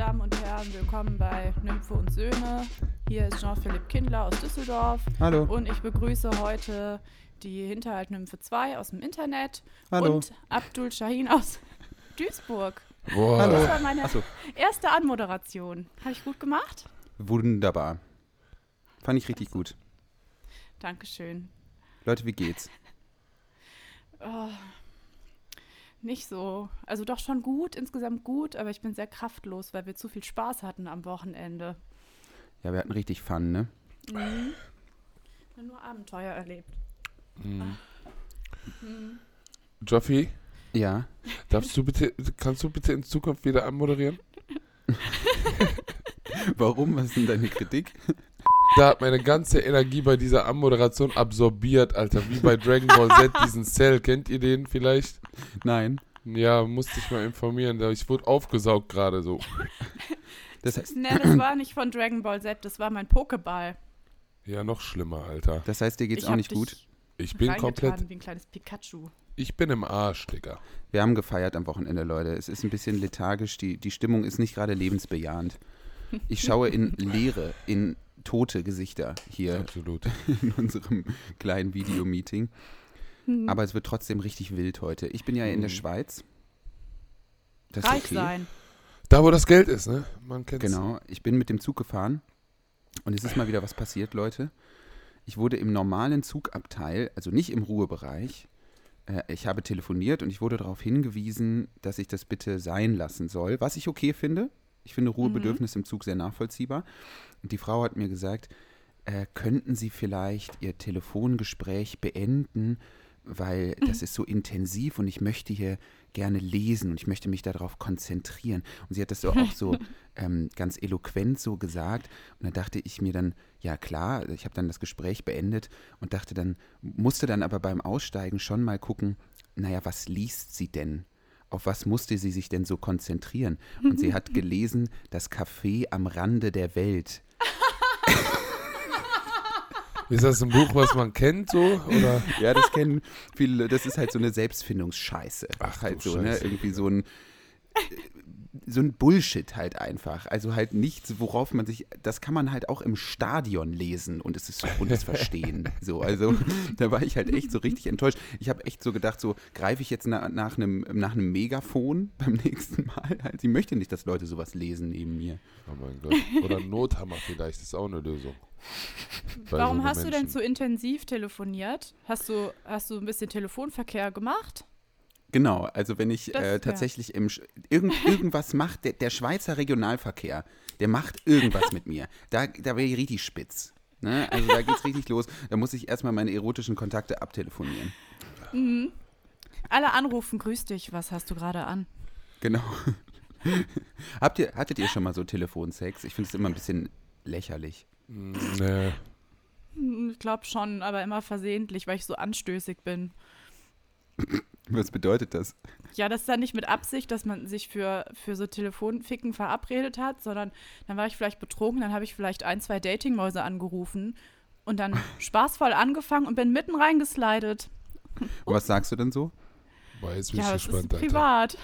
meine Damen und Herren, willkommen bei Nymphe und Söhne. Hier ist Jean-Philipp Kindler aus Düsseldorf. Hallo. Und ich begrüße heute die Hinterhalt-Nymphe 2 aus dem Internet Hallo. und Abdul Shahin aus Duisburg. Boah, Hallo. Das war meine Achso, erste Anmoderation. Habe ich gut gemacht? wunderbar. Fand ich richtig gut. Dankeschön. Leute, wie geht's? Oh, nicht so. Also doch schon gut, insgesamt gut, aber ich bin sehr kraftlos, weil wir zu viel Spaß hatten am Wochenende. Ja, wir hatten richtig Fun, ne? Mhm. Nur Abenteuer erlebt. Mhm. Mhm. Joffi, Ja. darfst du bitte, kannst du bitte in Zukunft wieder anmoderieren? Warum? Was ist denn deine Kritik? Da hat meine ganze Energie bei dieser Anmoderation absorbiert, Alter. Wie bei Dragon Ball Z, diesen Cell. Kennt ihr den vielleicht? Nein. Ja, musste ich mal informieren. Ich wurde aufgesaugt gerade so. Das heißt, Ne, das war nicht von Dragon Ball Z, das war mein Pokéball. Ja, noch schlimmer, Alter. das heißt dir geht's ich auch nicht gut? Ich bin komplett, Wie ein kleines Pikachu. ich bin im Arsch, Digga. Wir haben gefeiert am Wochenende, Leute. Es ist ein bisschen lethargisch. Die, die Stimmung ist nicht gerade lebensbejahend. Ich schaue in leere, in tote Gesichter hier Absolut. in unserem kleinen Videomeeting. Hm. Aber es wird trotzdem richtig wild heute. Ich bin ja in der Mhm. Schweiz. Das Reich okay. sein. Da, wo das Geld ist, ne? Man kennt's. Genau, ich bin mit dem Zug gefahren und es ist mal wieder was passiert, Leute. Ich wurde im normalen Zugabteil, also nicht im Ruhebereich, äh, ich habe telefoniert und ich wurde darauf hingewiesen, dass ich das bitte sein lassen soll, was ich okay finde. Ich finde Ruhebedürfnis im Zug sehr nachvollziehbar. Und die Frau hat mir gesagt, äh, könnten Sie vielleicht Ihr Telefongespräch beenden, weil das ist so intensiv und ich möchte hier gerne lesen und ich möchte mich darauf konzentrieren. Und sie hat das so auch so ähm, ganz eloquent so gesagt. Und dann dachte ich mir dann, ja klar, ich habe dann das Gespräch beendet und dachte dann, musste dann aber beim Aussteigen schon mal gucken, naja, was liest sie denn? Auf was musste sie sich denn so konzentrieren? Und sie hat gelesen, das Café am Rande der Welt. Ist das ein Buch, was man kennt, so? Oder? Ja, das kennen viele, das ist halt so eine Selbstfindungsscheiße. Ach, halt du so, ne? Scheiße. Irgendwie so ein so ein Bullshit halt einfach. Also halt nichts, worauf man sich, das kann man halt auch im Stadion lesen und es ist und es verstehen. So, also da war ich halt echt so richtig enttäuscht. Ich habe echt so gedacht, so greife ich jetzt na, nach einem nach einem Megafon beim nächsten Mal. Halt, ich möchte nicht, dass Leute sowas lesen neben mir. Oh mein Gott. Oder ein Nothammer vielleicht, ist auch eine Lösung. Bei Warum so hast du denn Menschen. so intensiv telefoniert? Hast du, hast du ein bisschen Telefonverkehr gemacht? Genau, also wenn ich Das- äh, ja. tatsächlich im Sch- irgend, irgendwas macht, der, der Schweizer Regionalverkehr, der macht irgendwas mit mir. Da, da wäre ich richtig spitz. Ne? Also da geht's richtig los. Da muss ich erstmal meine erotischen Kontakte abtelefonieren. Mhm. Alle anrufen, grüß dich, was hast du gerade an? Genau. Habt ihr, hattet ihr schon mal so Telefonsex? Ich finde es immer ein bisschen lächerlich. Mm, Nee. Hm, Ich glaube schon, aber immer versehentlich, weil ich so anstößig bin. Was bedeutet das? Ja, das ist dann nicht mit Absicht, dass man sich für, für so Telefonficken verabredet hat, sondern dann war ich vielleicht betrunken, dann habe ich vielleicht ein, zwei Datingmäuse angerufen und dann spaßvoll angefangen und bin mitten reingeslidet. Und was sagst du denn so? Boah, jetzt bin Ja, ich das ist gespannt, Alter. privat.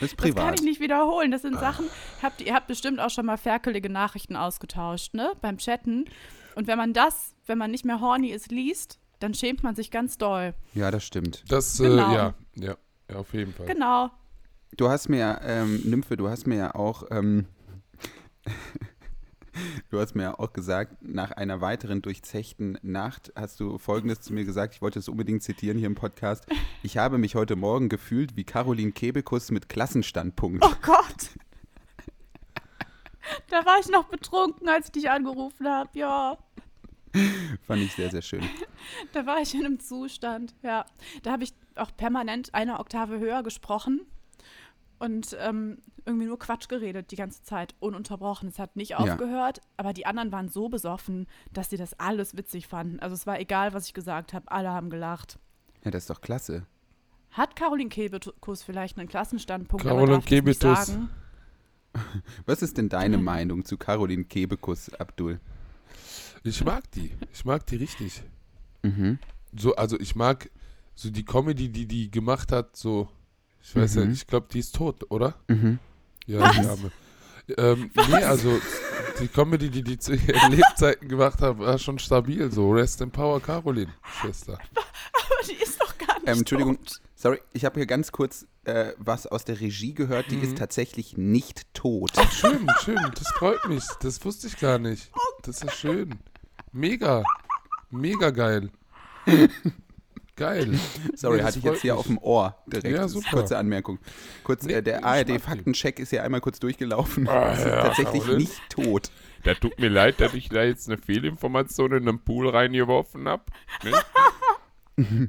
Das ist Das kann privat. ich nicht wiederholen. Das sind Sachen, habt, ihr habt bestimmt auch schon mal ferkelige Nachrichten ausgetauscht, ne? Beim Chatten. Und wenn man das, wenn man nicht mehr horny ist, liest, dann schämt man sich ganz doll. Ja, das stimmt. Das, äh, Genau. ja, ja, ja, auf jeden Fall. Genau. Du hast mir ja, ähm, Nymphe, du hast mir ja auch, ähm, du hast mir ja auch gesagt, nach einer weiteren durchzechten Nacht hast du Folgendes zu mir gesagt, ich wollte es unbedingt zitieren hier im Podcast. Ich habe mich heute Morgen gefühlt wie Caroline Kebekus mit Klassenstandpunkt. Oh Gott. Da war ich noch betrunken, als ich dich angerufen habe. Ja, Fand ich sehr, sehr schön. da war ich in einem Zustand. Ja, da habe ich auch permanent eine Oktave höher gesprochen und ähm, irgendwie nur Quatsch geredet die ganze Zeit, ununterbrochen. Es hat nicht aufgehört, aber die anderen waren so besoffen, dass sie das alles witzig fanden. Also es war egal, was ich gesagt habe, alle haben gelacht. Ja, das ist doch klasse. Hat Caroline Kebekus vielleicht einen Klassenstandpunkt? Caroline Kebekus. sagen? Was ist denn deine Meinung zu Caroline Kebekus, Abdul? Ich mag die. Ich mag die richtig. Mhm. So, also ich mag so die Comedy, die die gemacht hat, so, ich weiß ja Mhm. nicht, ich glaube, die ist tot, oder? Mhm. Ja, die Arme. Ähm, nee, also die Comedy, die die zu ihren Lebzeiten gemacht haben, war schon stabil. So, Rest in Power, Caroline, Schwester. Aber die ist doch gar nicht Ähm, Entschuldigung, tot. sorry, ich habe hier ganz kurz äh, was aus der Regie gehört. Die ist tatsächlich nicht tot. Ach, schön, schön. Das freut mich. Das wusste ich gar nicht. Das ist schön. Mega. Mega geil. Geil. Sorry, Nee, hatte ich jetzt hier mich. auf dem Ohr direkt. Ja, super. Kurze Anmerkung. Kurz, Nee, äh, der. ARD-Faktencheck ist ja einmal kurz durchgelaufen. Ah, ist ja, tatsächlich Caroline. nicht tot. Da tut mir leid, dass ich da jetzt eine Fehlinformation in den Pool reingeworfen habe.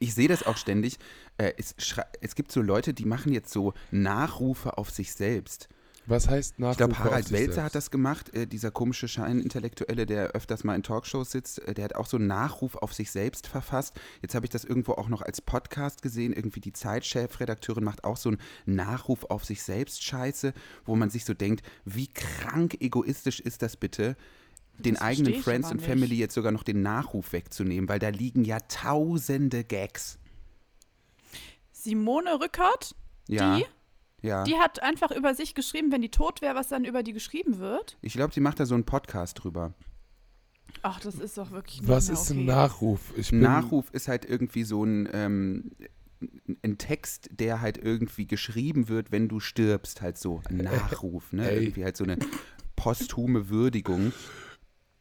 Ich sehe das auch ständig. Äh, es, es gibt so Leute, die machen jetzt so Nachrufe auf sich selbst. Was heißt Nachrufe Ich glaube, Harald Welzer hat das gemacht, äh, dieser komische Scheinintellektuelle, der öfters mal in Talkshows sitzt. Äh, der hat auch so einen Nachruf auf sich selbst verfasst. Jetzt habe ich das irgendwo auch noch als Podcast gesehen. Irgendwie die Zeitchefredakteurin macht auch so einen Nachruf auf sich selbst Scheiße, wo man sich so denkt, wie krank egoistisch ist das bitte? Den Das eigenen Friends und. Family jetzt sogar noch den Nachruf wegzunehmen, weil da liegen ja tausende Gags. Simone Rückert, Ja. die, Ja. die hat einfach über sich geschrieben, wenn die tot wäre, was dann über die geschrieben wird. Ich glaube, sie macht da so einen Podcast drüber. Ach, das ist doch wirklich nicht Was mehr ist okay. ein Nachruf? Ich Ein bin, Nachruf ist halt irgendwie so ein, ähm, ein Text, der halt irgendwie geschrieben wird, wenn du stirbst, halt so ein Nachruf, ne? Ey. Irgendwie halt so eine posthume Würdigung.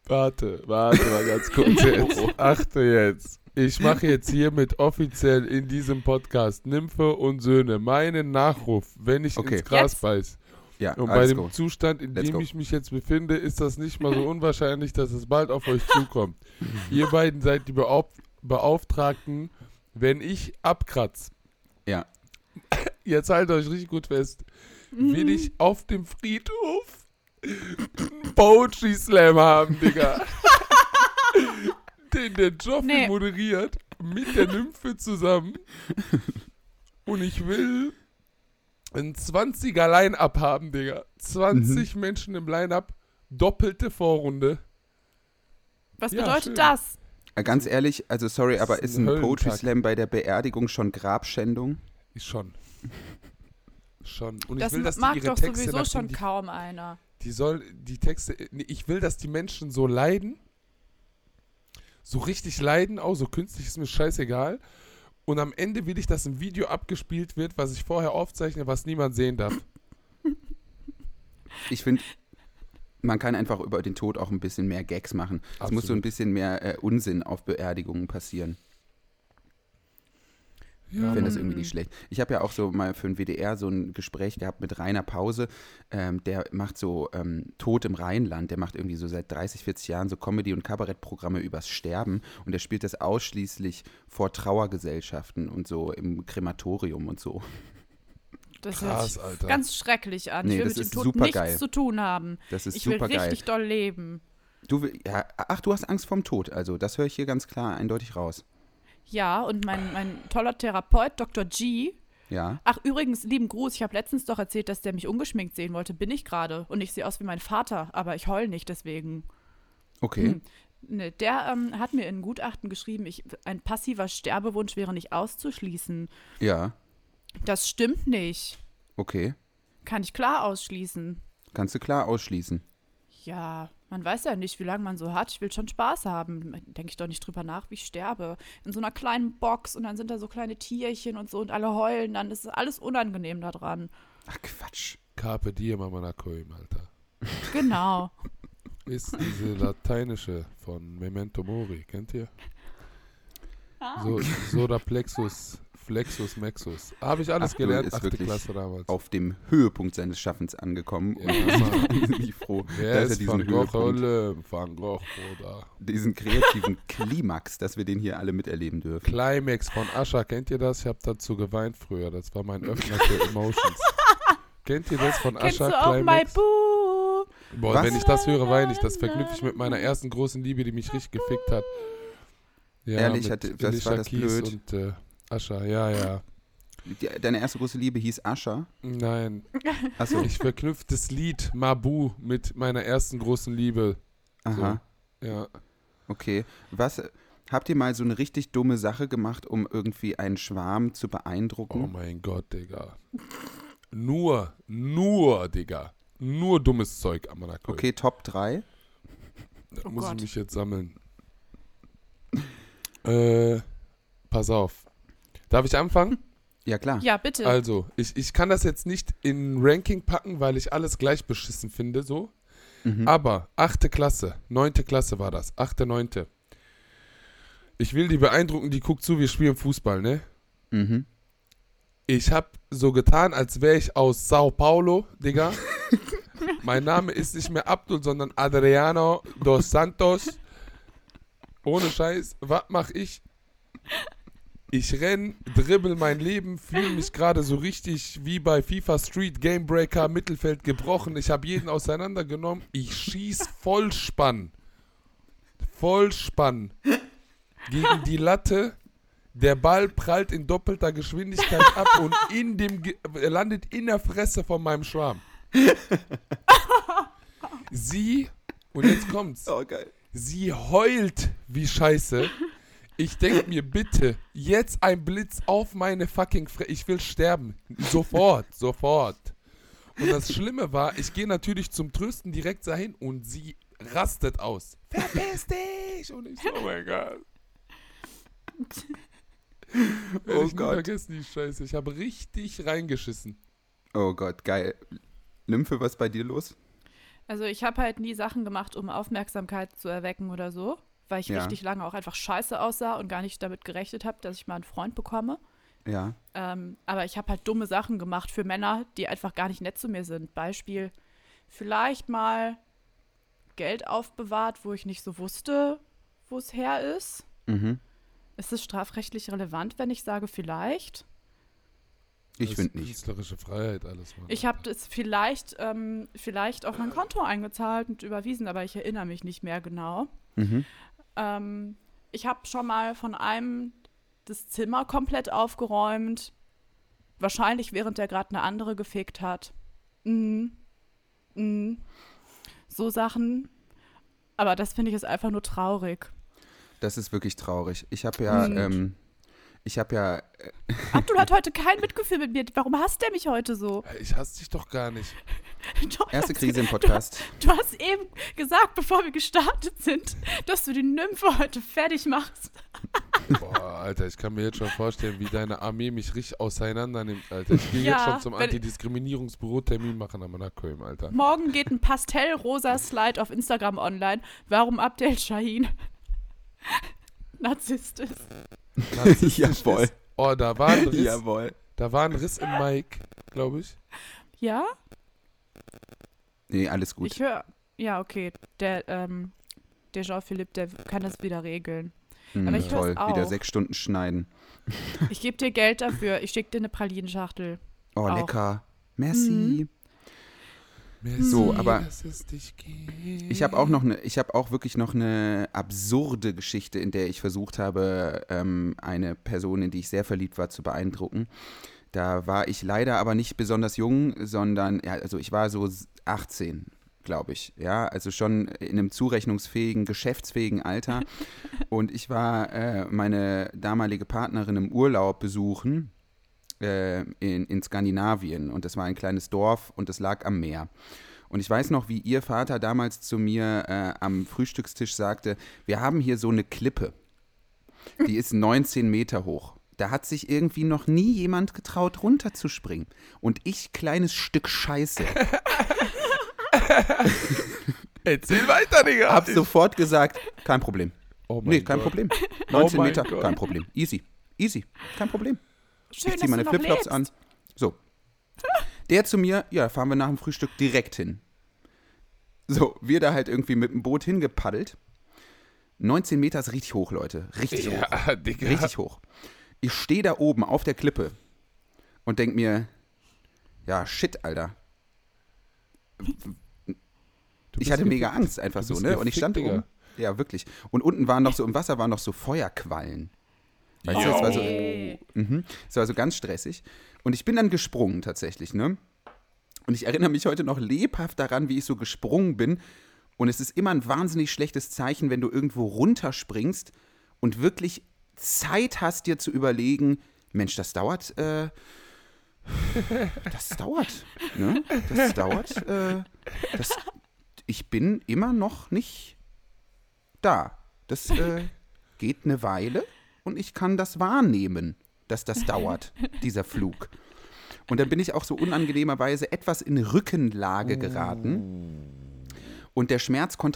Warte, warte mal ganz kurz jetzt. Achte jetzt. Ich mache jetzt hiermit offiziell in diesem Podcast Nymphe und Söhne meinen Nachruf, wenn ich Okay. ins Gras Jetzt? beiß. Ja, Und bei dem go. Zustand, in Let's dem go. ich mich jetzt befinde, ist das nicht mal so unwahrscheinlich, dass es bald auf euch zukommt. Ihr beiden seid die Beauf Beauftragten, wenn ich abkratz. Ja. Jetzt haltet euch richtig gut fest. Will ich auf dem Friedhof einen Poetry Slam haben, Digga. Den der Joffrey Nee. moderiert, mit der Nymphe zusammen. Und ich will ein 20er Line-Up haben, Digga. 20 Mhm. Menschen im Line-Up, doppelte Vorrunde. Was Ja, bedeutet schön. das? Äh, Ganz ehrlich, also sorry, aber ist ist ein ein Poetry. Slam bei der Beerdigung schon Grabschändung? Ist schon. Schon. Und Das ich will, dass mag die ihre doch Texte sowieso schon die kaum einer. Die soll, die Texte, nee, ich will, dass die Menschen so leiden, so richtig leiden, auch so künstlich ist mir scheißegal. Und am Ende will ich, dass ein Video abgespielt wird, was ich vorher aufzeichne, was niemand sehen darf. Ich finde, man kann einfach über den Tod auch ein bisschen mehr Gags machen. Es muss so ein Absolut. bisschen mehr äh, Unsinn auf Beerdigungen passieren. Ja, Ich finde das irgendwie nicht schlecht. Ich habe ja auch so mal für ein WDR so ein Gespräch gehabt mit Rainer Pause. Ähm, der macht so ähm, Tod im Rheinland. Der macht irgendwie so seit 30, 40 Jahren so Comedy- und Kabarettprogramme übers Sterben. Und der spielt das ausschließlich vor Trauergesellschaften und so im Krematorium und so. Das hört krass, sich Alter. ganz schrecklich an. Nee, ich will das mit dem ist Tod nichts zu tun haben. Das ist Ich will super geil. richtig doll leben. Du, will- ja, ach, du hast Angst vorm Tod. Also, das höre ich hier ganz klar eindeutig raus. Ja, und mein, mein toller Therapeut, Dr. G. Ja. Ach, übrigens, lieben Gruß. Ich habe letztens doch erzählt, dass der mich ungeschminkt sehen wollte. Bin ich gerade. Und ich sehe aus wie mein Vater, aber ich heul nicht deswegen. Okay. Hm. Ne, der ähm, hat mir in Gutachten geschrieben, ich, ein passiver Sterbewunsch wäre nicht auszuschließen. Ja. Das stimmt nicht. Okay. Kann ich klar ausschließen. Kannst du klar ausschließen. Ja, man weiß ja nicht, wie lange man so hat. Ich will schon Spaß haben. Denke ich doch nicht drüber nach, wie ich sterbe. In so einer kleinen Box und dann sind da so kleine Tierchen und so und alle heulen dann. Ist alles unangenehm da dran. Ach, Quatsch. Carpe diem amanacoim, Alter. Genau. Ist diese lateinische von Memento Mori, kennt ihr? So, Soda Plexus, Flexus, Mexus. Habe ich alles Abdul gelernt, ist achte wirklich Klasse damals. Auf dem Höhepunkt seines Schaffens angekommen. Ja, und bin ich froh, Wer dass er diesen Van Gogh, Höhepunkt, Hölle? Van Gogh, Bruder. diesen kreativen Klimax, dass wir den hier alle miterleben dürfen. Climax von Ascha, kennt ihr das? Ich habe dazu geweint früher. Das war mein Öffner für Emotions. kennt ihr das von Kennst Ascha? du auch My Climax? Boo? Boah, Was? wenn ich das höre, weine ich. Das verknüpfe ich mit meiner ersten großen Liebe, die mich richtig gefickt hat. Ja, Ehrlich, mit hatte- das Alicia war das Keys blöd. Und äh, Ascha, ja, ja. Die, deine erste große Liebe hieß Ascha. Nein, Achso, ich verknüpfe das Lied Mabu mit meiner ersten großen Liebe. aha, Ja. okay. Was, habt ihr mal so eine richtig dumme Sache gemacht, um irgendwie einen Schwarm zu Oh beeindrucken? mein Gott, Digga. Nur, nur, Digga. nur dummes Zeug am Monaco. Okay, Top 3. Da Oh muss Gott. ich mich jetzt sammeln. Äh, pass auf. Darf ich anfangen? Ja, klar. Ja, bitte. Also, ich, ich kann das jetzt nicht in Ranking packen, weil ich alles gleich beschissen finde, so. Mhm. Aber achte Klasse, neunte Klasse war das, achte, neunte. Ich will die beeindrucken, die guckt zu, wir spielen Fußball, ne? Mhm. Ich hab so getan, als wäre ich aus Sao Paulo, Digga. mein Name ist nicht mehr Abdul, sondern Adriano dos Santos. Ohne Scheiß, was mach ich? Ich renn, dribbel mein Leben, fühle mich gerade so richtig wie bei FIFA Street Gamebreaker, Mittelfeld gebrochen. Ich habe jeden auseinandergenommen. Ich schieß Vollspann. Vollspann. Gegen die Latte. Der Ball prallt in doppelter Geschwindigkeit ab und in dem Ge landet in der Fresse von meinem Schwarm. Sie, und jetzt kommt's. Oh. Sie heult wie Scheiße. Ich denke mir, bitte, jetzt ein Blitz auf meine fucking Fresse. Ich will sterben. Sofort, sofort. Und das Schlimme war, ich gehe natürlich zum Trösten direkt dahin und sie rastet aus. Verpiss dich! Und ich so, oh mein Gott. Oh ich Gott. vergessen, die Scheiße. Ich habe richtig reingeschissen. Oh Gott, geil. Lymphe, was ist bei dir los? Also ich habe halt nie Sachen gemacht, um Aufmerksamkeit zu erwecken oder so, weil ich Ja. richtig lange auch einfach scheiße aussah und gar nicht damit gerechnet habe, dass ich mal einen Freund bekomme. Ja. Ähm, aber ich habe halt dumme Sachen gemacht für Männer, die einfach gar nicht nett zu mir sind. Beispiel, vielleicht mal Geld aufbewahrt, wo ich nicht so wusste, wo es her ist. Mhm. Ist es strafrechtlich relevant, wenn ich sage vielleicht? Ich finde nicht. Künstlerische Freiheit, alles. Mann. Ich habe das vielleicht, ähm, vielleicht auf mein Konto eingezahlt und überwiesen, aber ich erinnere mich nicht mehr genau. Mhm. Ähm, ich habe schon mal von einem das Zimmer komplett aufgeräumt. Wahrscheinlich während der gerade eine andere gefickt hat. Mhm. Mhm. So Sachen. Aber das finde ich ist einfach nur traurig. Das ist wirklich traurig. Ich habe ja, Mhm. ähm, ich habe ja, äh, Abdul hat heute kein Mitgefühl mit mir. Warum hasst er mich heute so? Ich hasse dich doch gar nicht. Doch, erste du Krise im Podcast. Du hast eben gesagt, bevor wir gestartet sind, dass du die Nymphe heute fertig machst. Boah, Alter, ich kann mir jetzt schon vorstellen, wie deine Armee mich richtig auseinander nimmt, Alter. Ich gehe Ja, jetzt schon zum Antidiskriminierungsbüro-Termin machen am Monaco, Alter. Morgen geht ein pastellrosa Slide auf Instagram online, warum Abdel Shahin Narzisst ist. Narzisstisch Jawohl. ist- Oh, da war ein Riss, Jawohl. da war ein Riss im Mic, glaube ich. Ja? Nee, alles gut. Ich höre. Ja, okay. Der, ähm, der Jean-Philippe, der kann das wieder regeln. Hm, aber ich toll, wieder auch. sechs Stunden schneiden. Ich gebe dir Geld dafür. Ich schicke dir eine Pralinenschachtel. Oh, Auch. lecker. Merci. Merci, So, aber dass es dich gibt. Ich habe auch noch eine, ich habe auch wirklich noch eine absurde Geschichte, in der ich versucht habe, ähm, eine Person, in die ich sehr verliebt war, zu beeindrucken. Da war ich leider aber nicht besonders jung, sondern, ja, also ich war so 18, glaube ich. Ja, also schon in einem zurechnungsfähigen, geschäftsfähigen Alter. Und ich war äh, meine damalige Partnerin im Urlaub besuchen äh, in, in Skandinavien. Und das war ein kleines Dorf und es lag am Meer. Und ich weiß noch, wie ihr Vater damals zu mir äh, am Frühstückstisch sagte, wir haben hier so eine Klippe. Die ist 19 Meter hoch. Da hat sich irgendwie noch nie jemand getraut, runterzuspringen. Und ich, kleines Stück Scheiße, Erzähl weiter, Digga. hab sofort gesagt, kein Problem. oh mein Nee, kein Gott. Problem. Oh 19 mein Meter, Gott. kein Problem. Easy. Easy. Kein Problem. Schön, ich ziehe meine Flipflops an. So. Der zu mir, ja, fahren wir nach dem Frühstück direkt hin. So, wir da halt irgendwie mit dem Boot hingepaddelt. 19 Meter ist richtig hoch, Leute. Richtig hoch. Ja, Digga. Richtig hoch. Ich stehe da oben auf der Klippe und denk mir, ja, shit, Alter. Ich hatte mega. Angst einfach so, ne? Und ich stand oben. Ja, wirklich. Und unten waren noch so, im Wasser waren noch so Feuerquallen. Weißt du, das war so. Mhm. Das war so ganz stressig. Und ich bin dann gesprungen tatsächlich, ne? Und ich erinnere mich heute noch lebhaft daran, wie ich so gesprungen bin. Und es ist immer ein wahnsinnig schlechtes Zeichen, wenn du irgendwo runterspringst und wirklich Zeit hast, dir zu überlegen, Mensch, das dauert, äh, das dauert. Ne? Das dauert. Äh, das, ich bin immer noch nicht da. Das äh, geht eine Weile und ich kann das wahrnehmen, dass das dauert, dieser Flug. Und dann bin ich auch so unangenehmerweise etwas in Rückenlage geraten. Und der Schmerz kon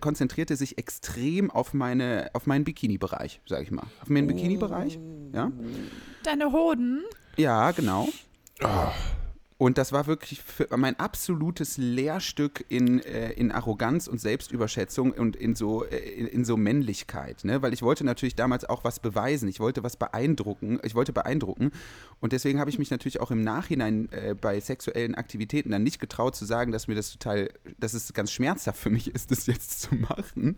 konzentrierte sich extrem auf, meine, auf meinen Bikini-Bereich, sag ich mal. Auf meinen Bikini-Bereich. Ja? Deine Hoden. ja, genau. Und das war wirklich mein absolutes Lehrstück in, äh, in Arroganz und Selbstüberschätzung und in so, äh, in, in so Männlichkeit. Ne? Weil ich wollte natürlich damals auch was beweisen. Ich wollte was beeindrucken. Ich wollte beeindrucken. Und deswegen habe ich mich natürlich auch im Nachhinein äh, bei sexuellen Aktivitäten dann nicht getraut zu sagen, dass mir das total, dass es ganz schmerzhaft für mich ist, das jetzt zu machen.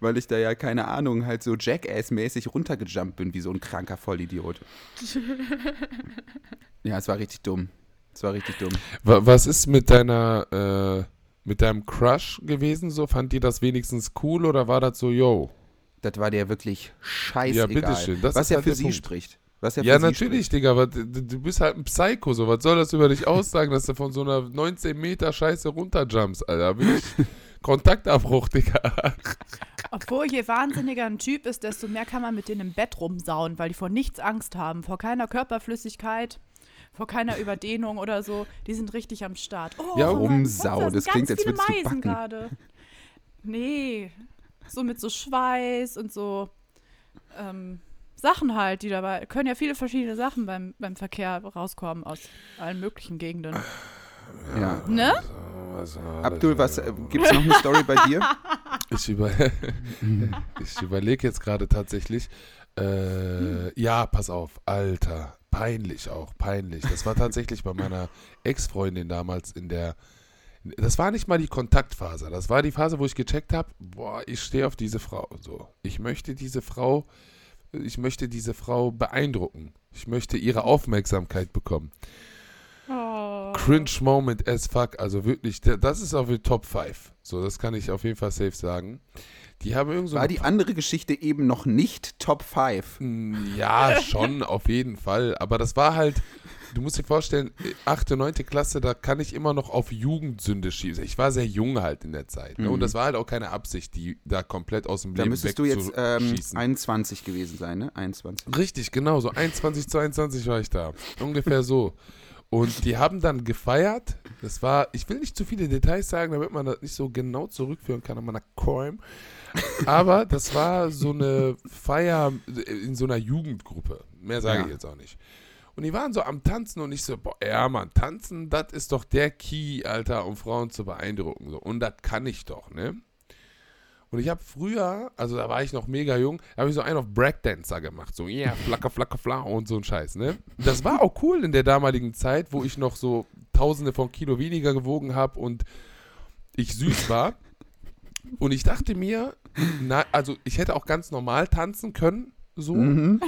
Weil ich da ja, keine Ahnung, halt so Jackass-mäßig runtergejumpt bin, wie so ein kranker Vollidiot. Ja, es war richtig dumm. Es war richtig dumm. Wa- Was ist mit deiner, äh, mit deinem Crush gewesen so? Fand die das wenigstens cool oder war das so, yo? Das war der wirklich scheißegal. Ja, bitteschön, das was ja halt für sie Punkt. spricht. Was ja, natürlich, Digga, aber du, du bist halt ein Psycho, so. Was soll das über dich aussagen, dass du von so einer 19 Meter Scheiße runterjumpst, Alter? Bin ich Kontaktabbruch, Digga. Obwohl, je wahnsinniger ein Typ ist, desto mehr kann man mit denen im Bett rumsauen, weil die vor nichts Angst haben. Vor keiner Körperflüssigkeit, vor keiner Überdehnung oder so. Die sind richtig am Start. Oh, Ja, Rumsau, da sind das klingt, ganz als viele würdest du Meisen backen. gerade. Nee, so mit so Schweiß und so ähm, Sachen halt, die dabei, können ja viele verschiedene Sachen beim, beim Verkehr rauskommen aus allen möglichen Gegenden. Ja. Ne? Abdul, was äh, gibt's noch eine Story bei dir? Ich, über ich überlege jetzt gerade tatsächlich. Äh, ja, pass auf, Alter. Peinlich auch, peinlich. Das war tatsächlich bei meiner Ex-Freundin damals in der. Das war nicht mal die Kontaktphase. Das war die Phase, wo ich gecheckt habe, boah, ich stehe auf diese Frau. So, ich möchte diese Frau, ich möchte diese Frau beeindrucken. Ich möchte ihre Aufmerksamkeit bekommen. Oh. Cringe Moment as fuck. Also wirklich, das ist auf die Top 5. So, das kann ich auf jeden Fall safe sagen. Die haben irgend so War die andere Geschichte eben noch nicht Top 5? Mm, Ja, schon, auf jeden Fall. Aber das war halt, du musst dir vorstellen, 8., 9. Klasse, da kann ich immer noch auf Jugendsünde schießen. Ich war sehr jung halt in der Zeit. Ne? Und das war halt auch keine Absicht, die da komplett aus dem Mhm. Da Leben müsstest du jetzt ähm, wegzuschießen. 21 gewesen sein, ne? 21. Richtig, genau, so 21, 22 war ich da. Ungefähr so. Und die haben dann gefeiert. Das war, ich will nicht zu viele Details sagen, damit man das nicht so genau zurückführen kann an meiner Crime. Aber das war so eine Feier in so einer Jugendgruppe. Mehr sage Ja. ich jetzt auch nicht. Und die waren so am Tanzen und ich so, boah, ja, Mann, tanzen, das ist doch der Key, Alter, um Frauen zu beeindrucken. So. Und das kann ich doch, ne? Und ich habe früher, also da war ich noch mega jung, habe ich so einen auf Breakdancer gemacht. So, yeah, flacker, flacker, fla und so ein Scheiß, ne? Das war auch cool in der damaligen Zeit, wo ich noch so tausende von Kilo weniger gewogen habe und ich süß war. Und ich dachte mir, na, also ich hätte auch ganz normal tanzen können, so. Mhm.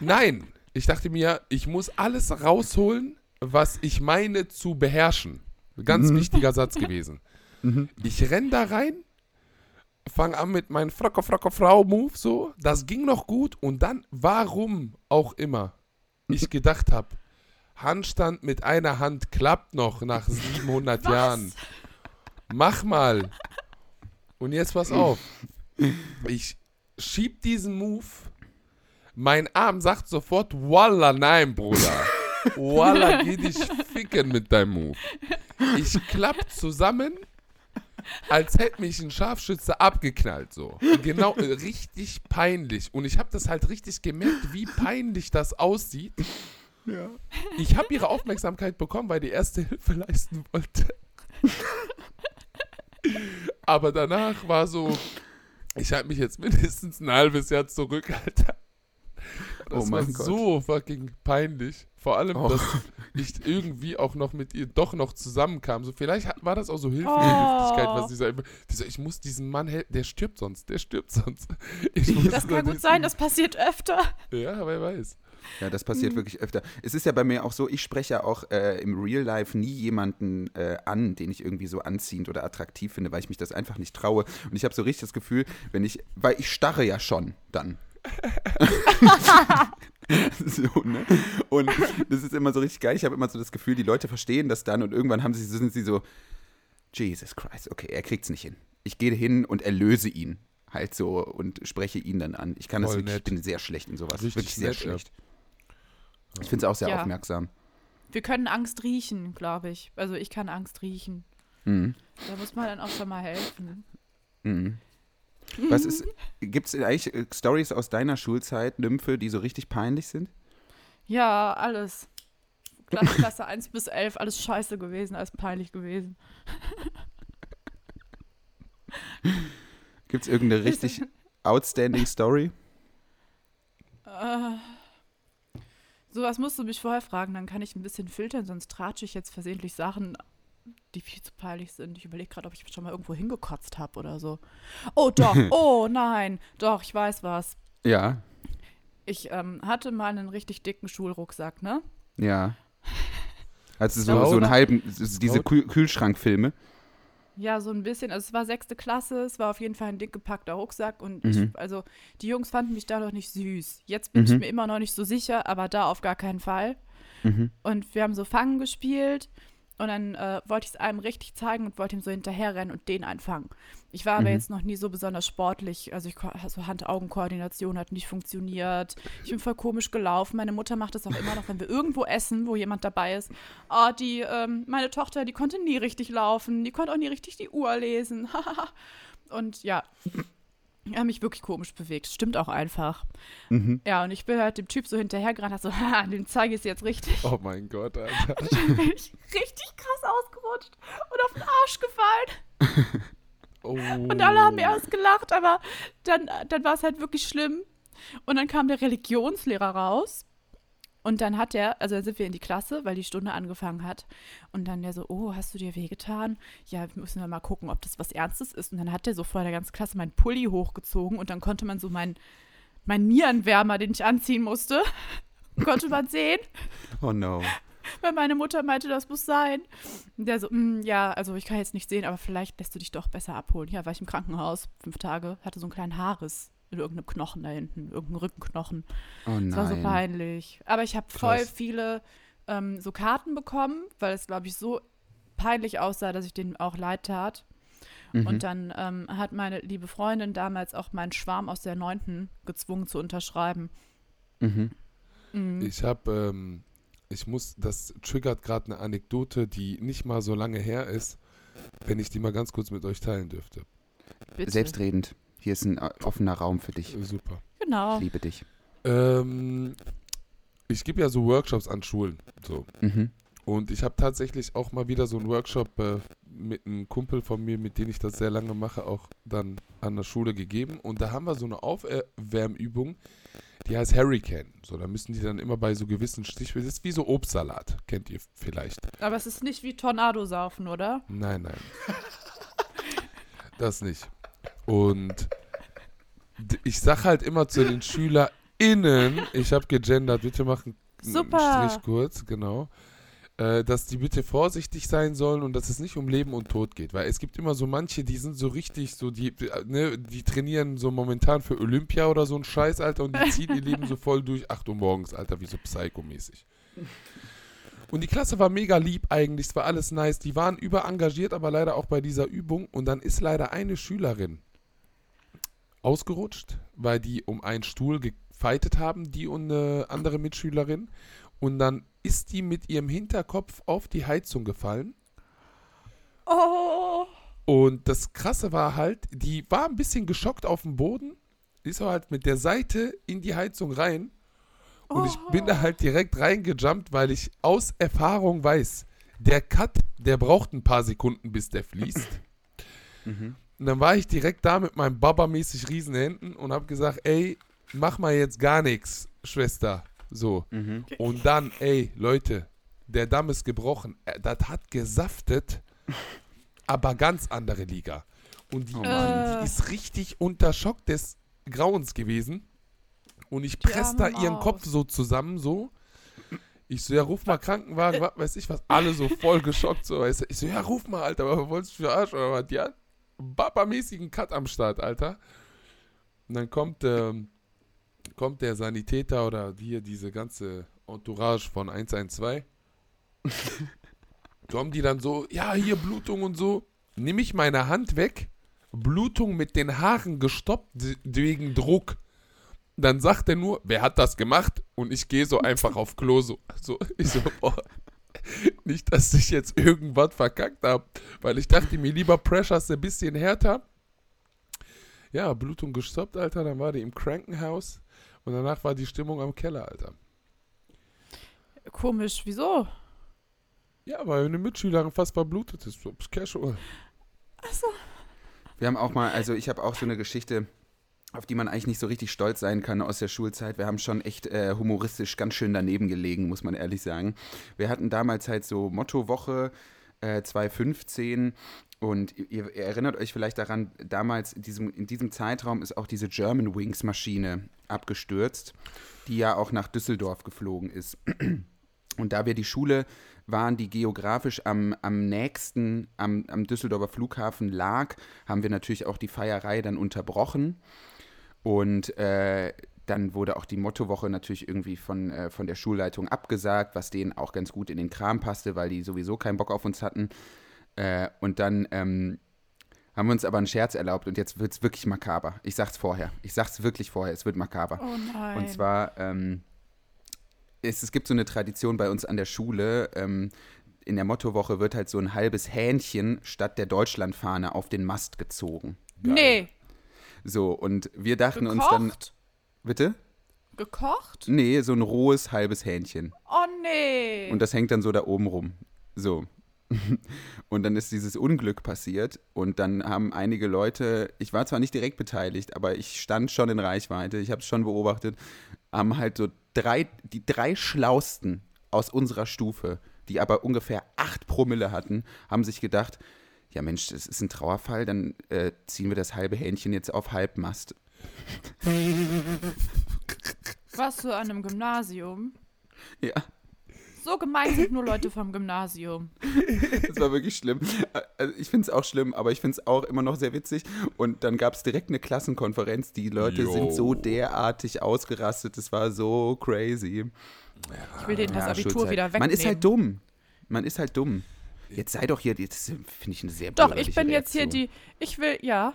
Nein, ich dachte mir, ich muss alles rausholen, was ich meine zu beherrschen. Ganz wichtiger Satz gewesen. Ich renn da rein, fang an mit meinem Frocker, Frocker, Frau-Move so. Das ging noch gut und dann, warum auch immer, ich gedacht habe, Handstand mit einer Hand klappt noch nach 700 Jahren. Mach mal. Und jetzt pass auf. Ich schieb diesen Move. Mein Arm sagt sofort, Walla, nein, Bruder. Walla, geh dich ficken mit deinem Move. Ich klapp zusammen, als hätte mich ein Scharfschütze abgeknallt, so. Genau, äh, richtig peinlich. Und ich habe das halt richtig gemerkt, wie peinlich das aussieht. Ich habe ihre Aufmerksamkeit bekommen, weil die erste Hilfe leisten wollte. Aber danach war so, ich halte mich jetzt mindestens ein halbes Jahr zurück, Alter. Das Oh war Gott. so fucking peinlich. Vor allem, Oh. dass ich irgendwie auch noch mit ihr doch noch zusammenkam. So, vielleicht hat, war das auch so Hilfe Oh. Was dieser, dieser, ich muss diesen Mann helfen, der stirbt sonst, der stirbt sonst. Ich muss Das da kann gut sein, das passiert öfter. Ja, wer weiß. Ja, das passiert wirklich öfter. Es ist ja bei mir auch so, ich spreche ja auch äh, im Real Life nie jemanden äh, an, den ich irgendwie so anziehend oder attraktiv finde, weil ich mich das einfach nicht traue. Und ich habe so richtig das Gefühl, wenn ich, weil ich starre ja schon dann. so, ne? Und das ist immer so richtig geil. Ich habe immer so das Gefühl, die Leute verstehen das dann und irgendwann haben sie, sind sie so, Jesus Christ, okay, er kriegt's nicht hin. Ich gehe hin und erlöse ihn halt so und spreche ihn dann an. Ich kann das Voll wirklich, ich nett. bin sehr schlecht in sowas. Richtig wirklich sehr nett, ja. schlecht. Ich finde es auch sehr Ja. aufmerksam. Wir können Angst riechen, glaube ich. Also ich kann Angst riechen. Mhm. Da muss man dann auch schon mal helfen. Mhm. Was ist, gibt es eigentlich äh, Stories aus deiner Schulzeit, Nymphe, die so richtig peinlich sind? Ja, alles. Klasse, Klasse 1 bis 11, alles scheiße gewesen, alles peinlich gewesen. Gibt es irgendeine richtig outstanding Story? Äh, sowas musst du mich vorher fragen, dann kann ich ein bisschen filtern, sonst tratsche ich jetzt versehentlich Sachen, die viel zu peinlich sind. Ich überlege gerade, ob ich schon mal irgendwo hingekotzt habe oder so. Oh doch, oh nein, doch, ich weiß was. Ja, Ich ähm, hatte mal einen richtig dicken Schulrucksack, ne? ja. Also so, so einen halben, diese? Kühl Kühlschrankfilme. Ja, so ein bisschen. Also es war sechste Klasse, es war auf jeden Fall ein dick gepackter Rucksack und Mhm. ich, also die Jungs fanden mich da noch nicht süß. Jetzt bin Mhm. ich mir immer noch nicht so sicher, aber da auf gar keinen Fall. Mhm. Und wir haben so Fangen gespielt und dann äh, wollte ich es einem richtig zeigen und wollte ihm so hinterherrennen und den einfangen. Ich war aber Mhm. jetzt noch nie so besonders sportlich, also ich ko- so Hand-Augen-Koordination hat nicht funktioniert. Ich bin voll komisch gelaufen. Meine Mutter macht das auch immer noch, wenn wir irgendwo essen, wo jemand dabei ist. Ah, die, ähm, meine Tochter, die konnte nie richtig laufen, die konnte auch nie richtig die Uhr lesen. und ja, ich habe mich wirklich komisch bewegt. Stimmt auch einfach. Mhm. Ja, und ich bin halt dem Typ so hinterhergerannt, hab so, haha, den zeige ich es jetzt richtig. Oh mein Gott, Alter. Dann bin ich richtig krass ausgerutscht und auf den Arsch gefallen. Oh. Und alle haben erst gelacht, aber dann, dann war es halt wirklich schlimm. Und dann kam der Religionslehrer raus. Und dann hat er, also dann sind wir in die Klasse, weil die Stunde angefangen hat. Und dann der so, oh, hast du dir wehgetan? Ja, wir müssen dann mal gucken, ob das was Ernstes ist. Und dann hat der so vor der ganzen Klasse meinen Pulli hochgezogen und dann konnte man so meinen mein Nierenwärmer, den ich anziehen musste, konnte man sehen. Oh no. Weil meine Mutter meinte, das muss sein. Und der so, "Mm, ja, also ich kann jetzt nicht sehen, aber vielleicht lässt du dich doch besser abholen. Ja, war ich im Krankenhaus, fünf Tage, hatte so einen kleinen Haarriss in irgendeinem Knochen da hinten, irgendeinem Rückenknochen. Oh Das war so nein. peinlich. Aber ich habe voll Krass. viele ähm, so Karten bekommen, weil es, glaube ich, so peinlich aussah, dass ich denen auch leid tat. Mhm. Und dann ähm, hat meine liebe Freundin damals auch meinen Schwarm aus der Neunten gezwungen zu unterschreiben. Mhm. Mhm. Ich habe, ähm, ich muss, das triggert gerade eine Anekdote, die nicht mal so lange her ist, wenn ich die mal ganz kurz mit euch teilen dürfte. Bitte. Selbstredend. Hier ist ein äh, offener Raum für dich. Super. Genau. Ich liebe dich. Ähm, ich gebe ja so Workshops an Schulen. So. Mhm. Und ich habe tatsächlich auch mal wieder so einen Workshop äh, mit einem Kumpel von mir, mit dem ich das sehr lange mache, auch dann an der Schule gegeben. Und da haben wir so eine Aufwärmübung, die heißt Hurricane. So, da müssen die dann immer bei so gewissen Stichwörtern, das ist wie so Obstsalat, kennt ihr vielleicht. Aber es ist nicht wie Tornado saufen, oder? Nein, nein. das nicht. Und ich sag halt immer zu den SchülerInnen, ich habe gegendert, bitte machen Super. Strich kurz, genau, äh, dass die bitte vorsichtig sein sollen und dass es nicht um Leben und Tod geht. Weil es gibt immer so manche, die sind so richtig, so die, die, äh, ne, die trainieren so momentan für Olympia oder so ein Scheiß, Alter, und die ziehen ihr Leben so voll durch 8 Uhr morgens, Alter, wie so Psycho-mäßig. Und die Klasse war mega lieb eigentlich, es war alles nice. Die waren überengagiert, aber leider auch bei dieser Übung. Und dann ist leider eine Schülerin ausgerutscht, weil die um einen Stuhl gefeitet haben, die und eine andere Mitschülerin. Und dann ist die mit ihrem Hinterkopf auf die Heizung gefallen. Oh. Und das Krasse war halt, die war ein bisschen geschockt auf dem Boden, ist aber halt mit der Seite in die Heizung rein. Und ich bin da halt direkt reingejumpt, weil ich aus Erfahrung weiß, der Cut, der braucht ein paar Sekunden, bis der fließt. Mhm. Und dann war ich direkt da mit meinen Baba-mäßig riesen Händen und habe gesagt, ey, mach mal jetzt gar nichts, Schwester. So. Mhm. Und dann, ey, Leute, der Damm ist gebrochen. Äh, Das hat gesaftet, aber ganz andere Liga. Und die, Oh Mann. die ist richtig unter Schock des Grauens gewesen. Und ich Die presse da ihren Maus. Kopf so zusammen, so. Ich so, ja, ruf mal Krankenwagen, was weiß ich was. Alle so voll geschockt, so. Weißt du. Ich so, ja, ruf mal, Alter, aber wolltest du für Arsch oder was? Ja, Baba-mäßigen Cut am Start, Alter. Und dann kommt, ähm, kommt der Sanitäter oder hier diese ganze Entourage von 112. Kommen die dann so, ja, hier Blutung und so. Nimm ich meine Hand weg, Blutung mit den Haaren gestoppt wegen Druck. Dann sagt er nur, wer hat das gemacht? Und ich gehe so einfach auf Klo so. so ich so, oh, nicht, dass ich jetzt irgendwas verkackt habe. Weil ich dachte mir lieber Pressures ein bisschen härter. Ja, Blutung gestoppt, Alter. Dann war die im Krankenhaus. Und danach war die Stimmung am Keller, Alter. Komisch, wieso? Ja, weil eine Mitschülerin fast verblutet ist. So, ist casual. Achso. Wir haben auch mal, also ich habe auch so eine Geschichte, auf die man eigentlich nicht so richtig stolz sein kann aus der Schulzeit. Wir haben schon echt äh, humoristisch ganz schön daneben gelegen, muss man ehrlich sagen. Wir hatten damals halt so Mottowoche äh, 2015 und ihr, ihr erinnert euch vielleicht daran, damals in diesem, in diesem Zeitraum ist auch diese German Wings Maschine abgestürzt, die ja auch nach Düsseldorf geflogen ist. Und da wir die Schule waren, die geografisch am, am nächsten am, am Düsseldorfer Flughafen lag, haben wir natürlich auch die Feierei dann unterbrochen. Und äh, dann wurde auch die Mottowoche natürlich irgendwie von, äh, von der Schulleitung abgesagt, was denen auch ganz gut in den Kram passte, weil die sowieso keinen Bock auf uns hatten. Äh, und dann ähm, haben wir uns aber einen Scherz erlaubt und jetzt wird es wirklich makaber. Ich sag's vorher. Ich sag's wirklich vorher, es wird makaber. Oh nein. Und zwar, ähm, es, es gibt so eine Tradition bei uns an der Schule. Ähm, in der Mottowoche wird halt so ein halbes Hähnchen statt der Deutschlandfahne auf den Mast gezogen. Nee. So, und wir dachten uns dann. Gekocht? Bitte? Gekocht? Nee, so ein rohes halbes Hähnchen. Oh nee. Und das hängt dann so da oben rum. So. Und dann ist dieses Unglück passiert und dann haben einige Leute, ich war zwar nicht direkt beteiligt, aber ich stand schon in Reichweite, ich habe es schon beobachtet, haben halt so drei, die drei Schlausten aus unserer Stufe, die aber ungefähr acht Promille hatten, haben sich gedacht, ja Mensch, das ist ein Trauerfall, dann äh, ziehen wir das halbe Hähnchen jetzt auf Halbmast. Warst du an einem Gymnasium? Ja. So gemein sind nur Leute vom Gymnasium. Das war wirklich schlimm. Also ich finde es auch schlimm, aber ich finde es auch immer noch sehr witzig. Und dann gab es direkt eine Klassenkonferenz. Die Leute Yo. sind so derartig ausgerastet. Das war so crazy. Ich will denen das Ja, Abitur Schulzeit. wieder wegnehmen. Man ist halt dumm. Man ist halt dumm. Jetzt sei doch hier, das finde ich eine sehr Doch, ich bin jetzt hier Reaktion. die, ich will, ja.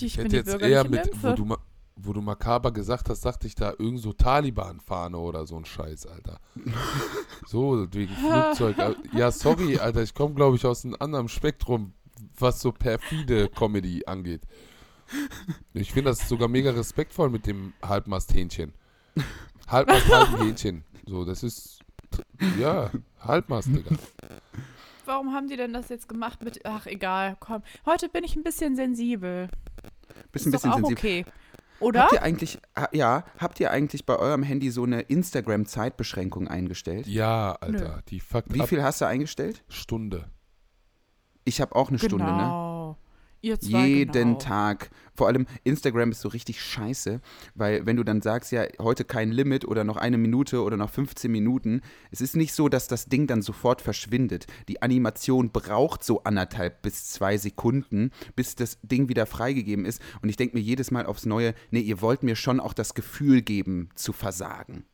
Die, ich, Ich bin hätte die jetzt eher mit, wo du, wo du makaber gesagt hast, dachte ich da irgend so Taliban-Fahne oder so ein Scheiß, Alter. so, wegen Flugzeug. Ja, sorry, Alter, ich komme, glaube ich, aus einem anderen Spektrum, was so perfide Comedy angeht. Ich finde das sogar mega respektvoll mit dem Halbmasthähnchen. Halbmast, Halbhähnchen. So, das ist, ja, Halbmast, Digga. Warum haben die denn das jetzt gemacht mit, ach egal, komm. Heute bin ich ein bisschen sensibel. Bist Ist ein doch bisschen auch sensibel. okay. Oder? Habt ihr eigentlich, ha- ja, habt ihr eigentlich bei eurem Handy so eine Instagram-Zeitbeschränkung eingestellt? Ja, Alter, die fuckt Wie ab viel hast du eingestellt? Stunde. Ich habe auch eine Stunde, ne? Ihr zwei Jeden genau. Tag. Vor allem Instagram ist so richtig scheiße, weil wenn du dann sagst, ja, heute kein Limit oder noch eine Minute oder noch 15 Minuten, es ist nicht so, dass das Ding dann sofort verschwindet. Die Animation braucht so anderthalb bis zwei Sekunden, bis das Ding wieder freigegeben ist. Und ich denke mir jedes Mal aufs Neue, nee, ihr wollt mir schon auch das Gefühl geben, zu versagen.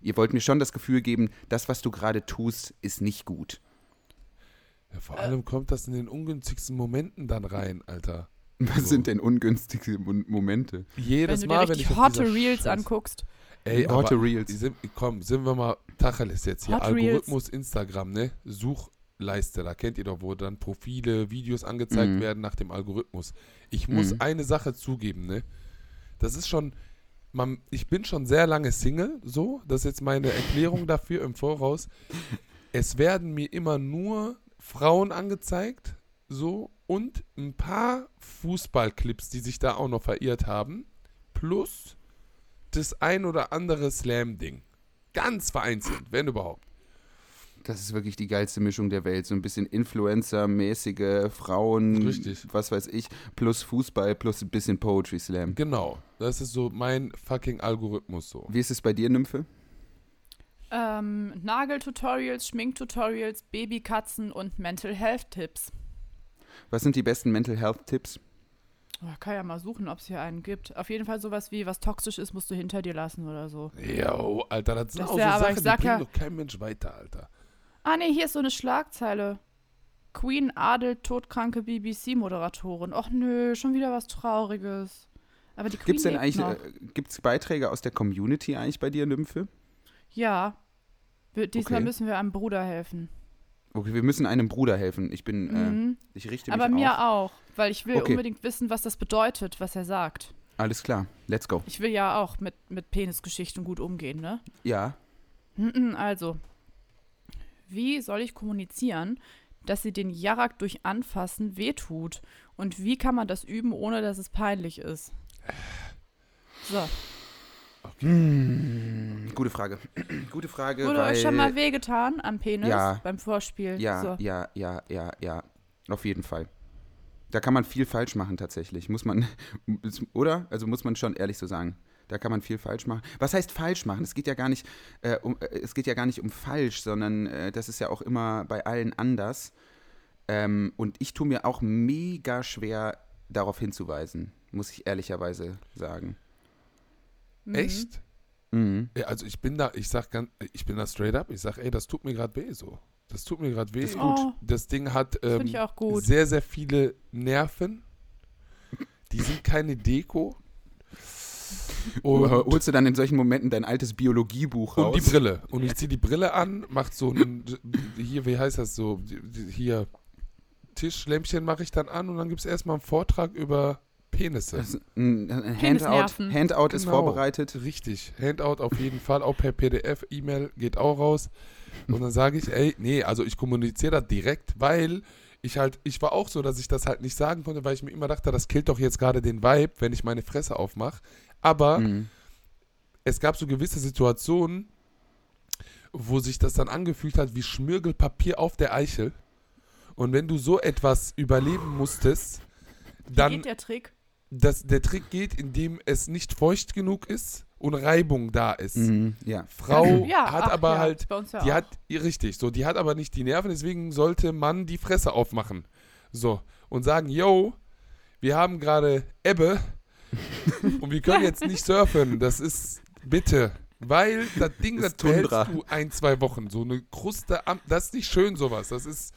Ihr wollt mir schon das Gefühl geben, das, was du gerade tust, ist nicht gut. Ja, vor allem kommt das in den ungünstigsten Momenten dann rein, Alter. Was So. sind denn ungünstige Mon- Momente? Wenn Jedes du dir Mal, wenn richtig ich hotte Reels Scheiß- anguckst. Ey, Hotte aber Reels. Sind, komm, sind wir mal Tacheles jetzt hier. Hot Algorithmus Instagram, ne? Suchleiste, da kennt ihr doch, wo dann Profile, Videos angezeigt Mhm. werden nach dem Algorithmus. Ich muss Mhm. eine Sache zugeben, ne? Das ist schon, man, ich bin schon sehr lange Single, so, das ist jetzt meine Erklärung dafür im Voraus. Es werden mir immer nur Frauen angezeigt, so, und ein paar Fußballclips, die sich da auch noch verirrt haben, plus das ein oder andere Slam-Ding. Ganz vereinzelt, wenn überhaupt. Das ist wirklich die geilste Mischung der Welt. So ein bisschen Influencer-mäßige Frauen, Richtig. was weiß ich, plus Fußball, plus ein bisschen Poetry Slam. Genau. Das ist so mein fucking Algorithmus so. Wie ist es bei dir, Nymphe? Ähm, Nageltutorials, Schminktutorials, Babykatzen und Mental Health Tipps. Was sind die besten Mental Health Tipps? Oh, kann ja mal suchen, ob es hier einen gibt. Auf jeden Fall sowas wie, was toxisch ist, musst du hinter dir lassen oder so. Jo, Alter, das sind Das auch wär so Sachen, ich die bringen ja- doch kein Mensch weiter, Alter. Ah, nee, hier ist so eine Schlagzeile. Queen adelt todkranke BBC-Moderatorin. Och nö, schon wieder was Trauriges. Aber die Queen Gibt es denn eigentlich, noch. äh, gibt's Beiträge aus der Community eigentlich bei dir, Nymphe? Ja. Diesmal Okay. müssen wir einem Bruder helfen. Okay, wir müssen einem Bruder helfen. Ich bin, Mhm. äh, ich richte Aber mich mir auf. auch, weil ich will Okay. unbedingt wissen, was das bedeutet, was er sagt. Alles klar, let's go. Ich will ja auch mit, mit Penisgeschichten gut umgehen, ne? Ja, Mhm, Also, wie soll ich kommunizieren, dass sie den Jarak durch Anfassen wehtut? Und wie kann man das üben, ohne dass es peinlich ist? So, Hm, gute Frage. gute Frage, wurde weil... euch schon mal wehgetan am Penis Ja. beim Vorspiel? Ja, So. ja, ja, ja, ja. Auf jeden Fall. Da kann man viel falsch machen tatsächlich. Muss man, oder? Also muss man schon ehrlich so sagen. Da kann man viel falsch machen. Was heißt falsch machen? Es geht ja gar nicht, äh, um, äh, es geht ja gar nicht um falsch, sondern äh, das ist ja auch immer bei allen anders. Ähm, und ich tue mir auch mega schwer, darauf hinzuweisen, muss ich ehrlicherweise sagen. Mhm. Echt? Mhm. Ja, also ich bin da, ich sag ganz, ich bin da straight up, ich sag, ey, das tut mir gerade weh so. Das tut mir gerade weh. ist gut. Oh. Das Ding hat Das ähm, finde ich auch gut. sehr, sehr viele Nerven. Die sind keine Deko. Und, Holst du dann in solchen Momenten dein altes Biologiebuch raus? und die Brille. Und ich ziehe die Brille an, macht so ein, hier, wie heißt das so, hier, Tischlämpchen mache ich dann an und dann gibt es erstmal einen Vortrag über Penisse. Das, ein, ein Handout. Handout ist Genau. vorbereitet. Richtig. Handout auf jeden Fall, auch per PDF, E-Mail geht auch raus. Und dann sage ich, ey, nee, also ich kommuniziere das direkt, weil ich halt, ich war auch so, dass ich das halt nicht sagen konnte, weil ich mir immer dachte, das killt doch jetzt gerade den Vibe, wenn ich meine Fresse aufmache. Aber Mhm. es gab so gewisse Situationen, wo sich das dann angefühlt hat wie Schmirgelpapier auf der Eichel. Und wenn du so etwas überleben musstest, Wie dann geht der Trick? Dass der Trick geht, indem es nicht feucht genug ist und Reibung da ist. Mhm. Ja. Frau ja, hat ach, aber ja, halt, bei uns ja die auch. hat, richtig, so, die hat aber nicht die Nerven, deswegen sollte man die Fresse aufmachen. So, und sagen, yo, wir haben gerade Ebbe und wir können jetzt nicht surfen, das ist, bitte, weil das Ding, das Ist Tundra. behältst du ein, zwei Wochen, so eine Kruste, am, das ist nicht schön sowas, das ist,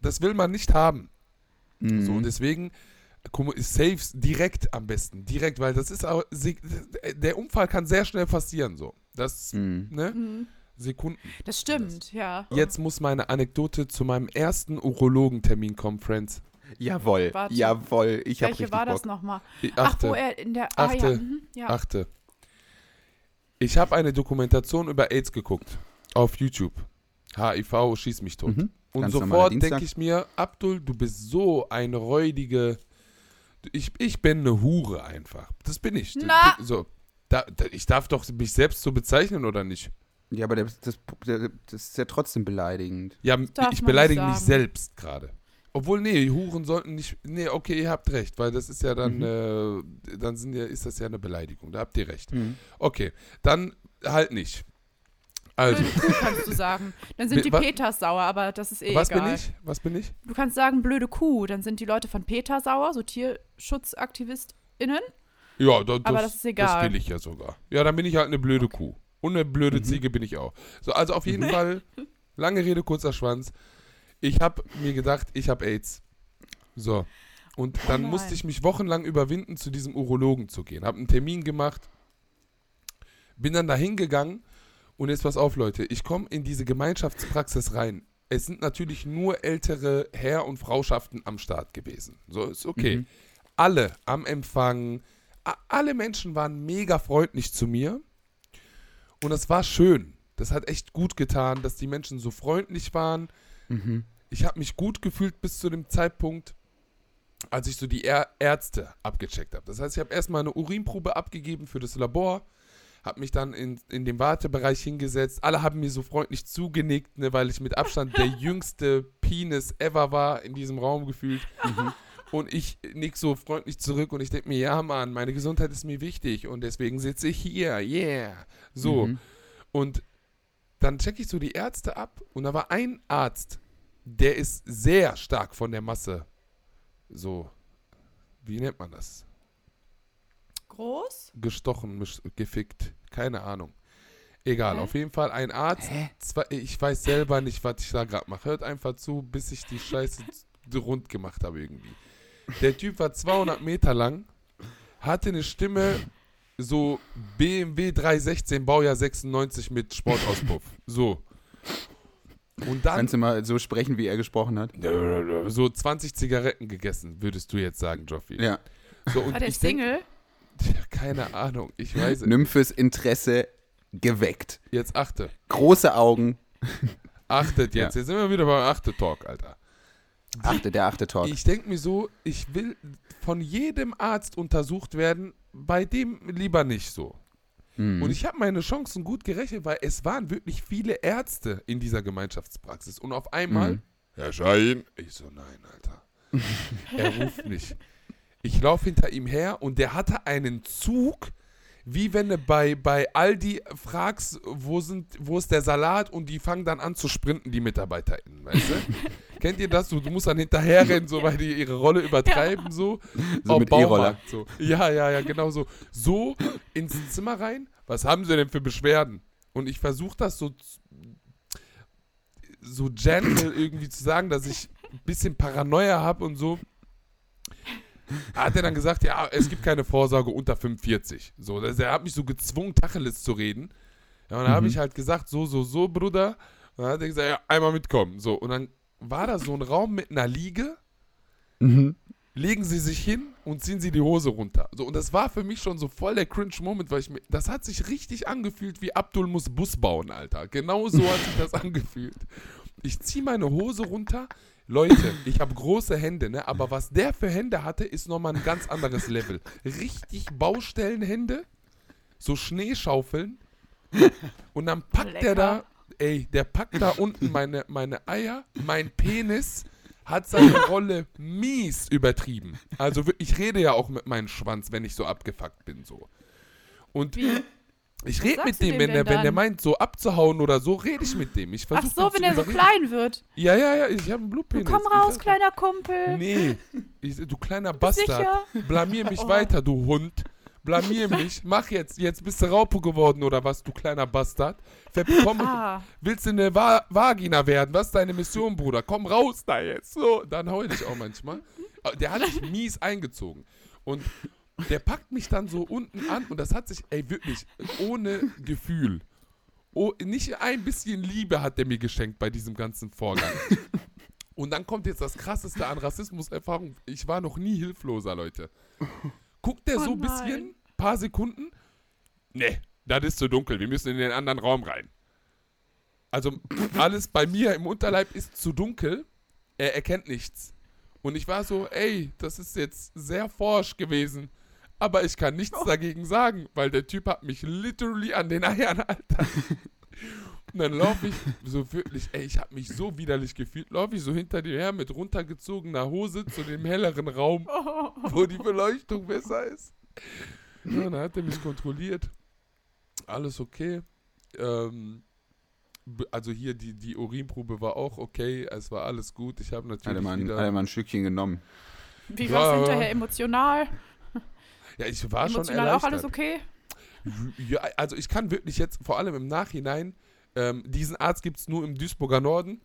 das will man nicht haben. Mhm. So, und deswegen Saves direkt am besten. Direkt, weil das ist auch, der Unfall kann sehr schnell passieren, so. Das, Mhm. ne? Mhm. Sekunden. Das stimmt, ja. Jetzt muss meine Anekdote zu meinem ersten Urologentermin kommen, Friends. Jawohl, Warte. jawohl. Ich habe Welche richtig war das Bock. nochmal? Die Ach, Achte, wo er in der. Ah, Achte. ja. Mhm, ja. achte. Ich habe eine Dokumentation über AIDS geguckt. Auf YouTube. HIV, schieß mich tot. Mhm. Und Ganz sofort denke ich mir, Abdul, du bist so eine räudige. Ich, ich bin eine Hure einfach. Das bin ich. Na. So. Da, da, ich darf doch mich selbst so bezeichnen, oder nicht? Ja, aber das, das, das ist ja trotzdem beleidigend. Ja, darf ich beleidige mich selbst gerade. Obwohl, nee, Huren sollten nicht. Nee, okay, ihr habt recht, weil das ist ja dann, Mhm. äh, dann sind ja, ist das ja eine Beleidigung. Da habt ihr recht. Mhm. Okay, dann halt nicht. Also, Blöde Kuh kannst du sagen. Dann sind die Peters sauer, aber das ist eh was egal. bin ich? Was bin ich? Du kannst sagen, blöde Kuh, dann sind die Leute von Peter sauer, so TierschutzaktivistInnen. Ja, da, das, Aber das ist egal. Das will ich ja sogar. Ja, dann bin ich halt eine blöde Kuh. Und eine blöde Mhm. Ziege bin ich auch. So, also auf jeden Fall, lange Rede, kurzer Schwanz. Ich habe mir gedacht, ich habe AIDS. So. Und dann nein. musste ich mich wochenlang überwinden, zu diesem Urologen zu gehen. Habe einen Termin gemacht, bin dann da hingegangen und jetzt pass auf, Leute. Ich komme in diese Gemeinschaftspraxis rein. Es sind natürlich nur ältere Herr- und Frauschaften am Start gewesen. So, ist okay Mhm. alle am Empfang, alle Menschen waren mega freundlich zu mir. Und das war schön. Das hat echt gut getan, dass die Menschen so freundlich waren. Mhm. Ich habe mich gut gefühlt bis zu dem Zeitpunkt, als ich so die Ärzte abgecheckt habe. Das heißt, ich habe erstmal eine Urinprobe abgegeben für das Labor, habe mich dann in, in den Wartebereich hingesetzt. Alle haben mir so freundlich zugenickt, ne, weil ich mit Abstand der jüngste Penis ever war in diesem Raum gefühlt. Und ich nick so freundlich zurück und ich denke mir, ja Mann, meine Gesundheit ist mir wichtig und deswegen sitze ich hier, yeah. So. Mhm. Und dann checke ich so die Ärzte ab und da war ein Arzt, der ist sehr stark von der Masse so Wie nennt man das? Groß? Gestochen, gefickt. Keine Ahnung. Egal, Hä? auf jeden Fall ein Arzt. Zwei, ich weiß selber nicht, was ich da gerade mache. Hört einfach zu, bis ich die Scheiße rund gemacht habe irgendwie. Der Typ war 200 Meter lang, hatte eine Stimme so BMW 316 Baujahr 96 mit Sportauspuff. So. Und dann Kannst du mal so sprechen, wie er gesprochen hat? so 20 Zigaretten gegessen, würdest du jetzt sagen, Joffi. Ja. So, und War der ich denk- Single? Tja, keine Ahnung, ich weiß es. Nymphes Interesse geweckt. Jetzt achte. Große Augen. Achtet jetzt. Jetzt sind wir wieder beim Achte-Talk, Alter. Achte, der achte Talk. Ich denke mir so, ich will von jedem Arzt untersucht werden, bei dem lieber nicht so. Mhm. Und ich habe meine Chancen gut gerechnet, weil es waren wirklich viele Ärzte in dieser Gemeinschaftspraxis. Und auf einmal, Mhm. Herr Schein, ich so, nein, Alter. er ruft mich. Ich laufe hinter ihm her und der hatte einen Zug, wie wenn du bei, bei Aldi fragst, wo, sind, wo ist der Salat und die fangen dann an zu sprinten, die MitarbeiterInnen, weißt du? Kennt ihr das? Du, du musst dann hinterherrennen, so weil die ihre Rolle übertreiben, so. So Auf mit Baumarkt, E-Roller. So. Ja, ja, ja, genau so. So ins Zimmer rein. Was haben sie denn für Beschwerden? Und ich versuche das so, so gentle irgendwie zu sagen, dass ich ein bisschen Paranoia habe und so. Hat er dann gesagt, ja, es gibt keine Vorsorge unter 45. So, das, er hat mich so gezwungen, Tacheles zu reden. Ja, und dann habe Mhm. ich halt gesagt, so, so, so, Bruder. Und dann hat er gesagt, ja, einmal mitkommen. So, und dann war da so ein Raum mit einer Liege Mhm. legen sie sich hin und ziehen sie die Hose runter. So, und das war für mich schon so voll der Cringe-Moment, weil ich mir, das hat sich richtig angefühlt wie Abdul muss Bus bauen, Alter. Genau so hat sich das angefühlt. Ich ziehe meine Hose runter. Leute, ich habe große Hände, ne? aber was der für Hände hatte, ist nochmal ein ganz anderes Level. Richtig Baustellenhände, so Schneeschaufeln. Und dann packt der Lecker. da, ey, der packt da unten meine, meine Eier, mein Penis hat seine Rolle mies übertrieben. Also ich rede ja auch mit meinem Schwanz, wenn ich so abgefuckt bin, so. Und Wie? Ich rede mit dem, wenn der, wenn der meint, so abzuhauen oder so, rede ich mit dem. Ich Ach so, wenn er so klein wird. Ja, ja, ja, ich habe einen Du Blutpenis. komm Ich raus, sag- kleiner Kumpel. Nee, ich, du kleiner Bastard. Blamier mich Oh. weiter, du Hund. Blamier mich. Mach jetzt. Jetzt bist du Raupe geworden oder was, du kleiner Bastard. Verkomm, Ah, Willst du eine Va Vagina werden? Was ist deine Mission, Bruder? Komm raus da jetzt. So, dann heul ich auch manchmal. Der hat sich mies eingezogen. Und der packt mich dann so unten an und das hat sich, ey, wirklich, ohne Gefühl. Oh, nicht ein bisschen Liebe hat der mir geschenkt bei diesem ganzen Vorgang. Und dann kommt jetzt das Krasseste an Rassismuserfahrung. Ich war noch nie hilfloser, Leute. Guckt der Oh so ein bisschen, paar Sekunden. Nee, das ist zu dunkel. Wir müssen in den anderen Raum rein. Also alles bei mir im Unterleib ist zu dunkel. Er erkennt nichts. Und ich war so, ey, das ist jetzt sehr forsch gewesen. Aber ich kann nichts dagegen sagen, weil der Typ hat mich literally an den Eiern, Alter. Und dann laufe ich so wirklich, ey, ich habe mich so widerlich gefühlt, laufe ich so hinter dir her mit runtergezogener Hose zu dem helleren Raum, wo die Beleuchtung besser ist. Ja, dann hat er mich kontrolliert. Alles okay. Ähm, also hier die, die Urinprobe war auch okay, es war alles gut. Ich habe natürlich mal, ein- wieder... hat er mal ein Stückchen genommen. wie Ja, war's ja. hinterher emotional? Ja, ich war schon erleichtert. auch alles okay? Ja, also ich kann wirklich jetzt, vor allem im Nachhinein, ähm, diesen Arzt gibt es nur im Duisburger Norden.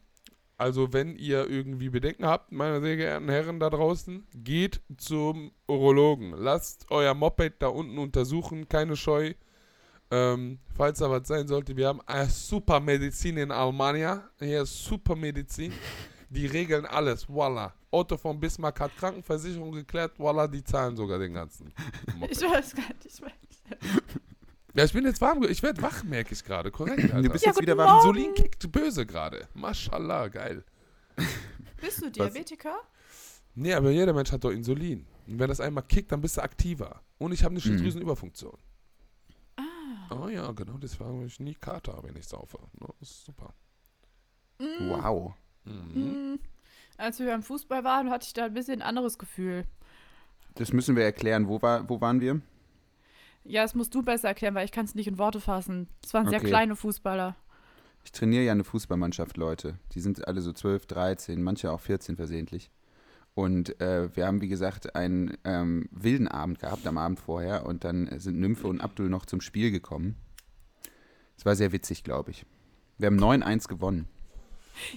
Also wenn ihr irgendwie Bedenken habt, meine sehr geehrten Herren da draußen, geht zum Urologen. Lasst euer Moped da unten untersuchen, keine Scheu. Ähm, falls da was sein sollte, wir haben eine super Medizin in Almania. Hier ist super Medizin. Die regeln alles, voila. Otto von Bismarck hat Krankenversicherung geklärt, voila, die zahlen sogar den ganzen. Moped. Ich weiß gar nicht. Ich weiß. Ja, ich bin jetzt warm. Ich werde wach, merke ich gerade. Korrekt, Alter. Du bist Ja, jetzt wieder warm. Morgen. Insulin kickt böse gerade. Mashallah, geil. Bist du Diabetiker? Nee, aber jeder Mensch hat doch Insulin. Und wenn das einmal kickt, dann bist du aktiver. Und ich habe eine Mhm. Schilddrüsenüberfunktion. Ah. Oh ja, genau, deswegen habe ich nie Kater, wenn ich saufe. Ne, Das ist super. Mm, Wow. Mhm. mm. Als wir beim Fußball waren, hatte ich da ein bisschen ein anderes Gefühl. Das müssen wir erklären. Wo, war, wo waren wir? Ja, das musst du besser erklären, weil ich kann es nicht in Worte fassen. Es waren sehr Okay. kleine Fußballer. Ich trainiere ja eine Fußballmannschaft, Leute. Die sind alle so 12, 13, manche auch 14 versehentlich. Und äh, wir haben, wie gesagt, einen ähm, wilden Abend gehabt am Abend vorher und dann sind Nymphe und Abdul noch zum Spiel gekommen. Es war sehr witzig, glaube ich. Wir haben 9-1 gewonnen.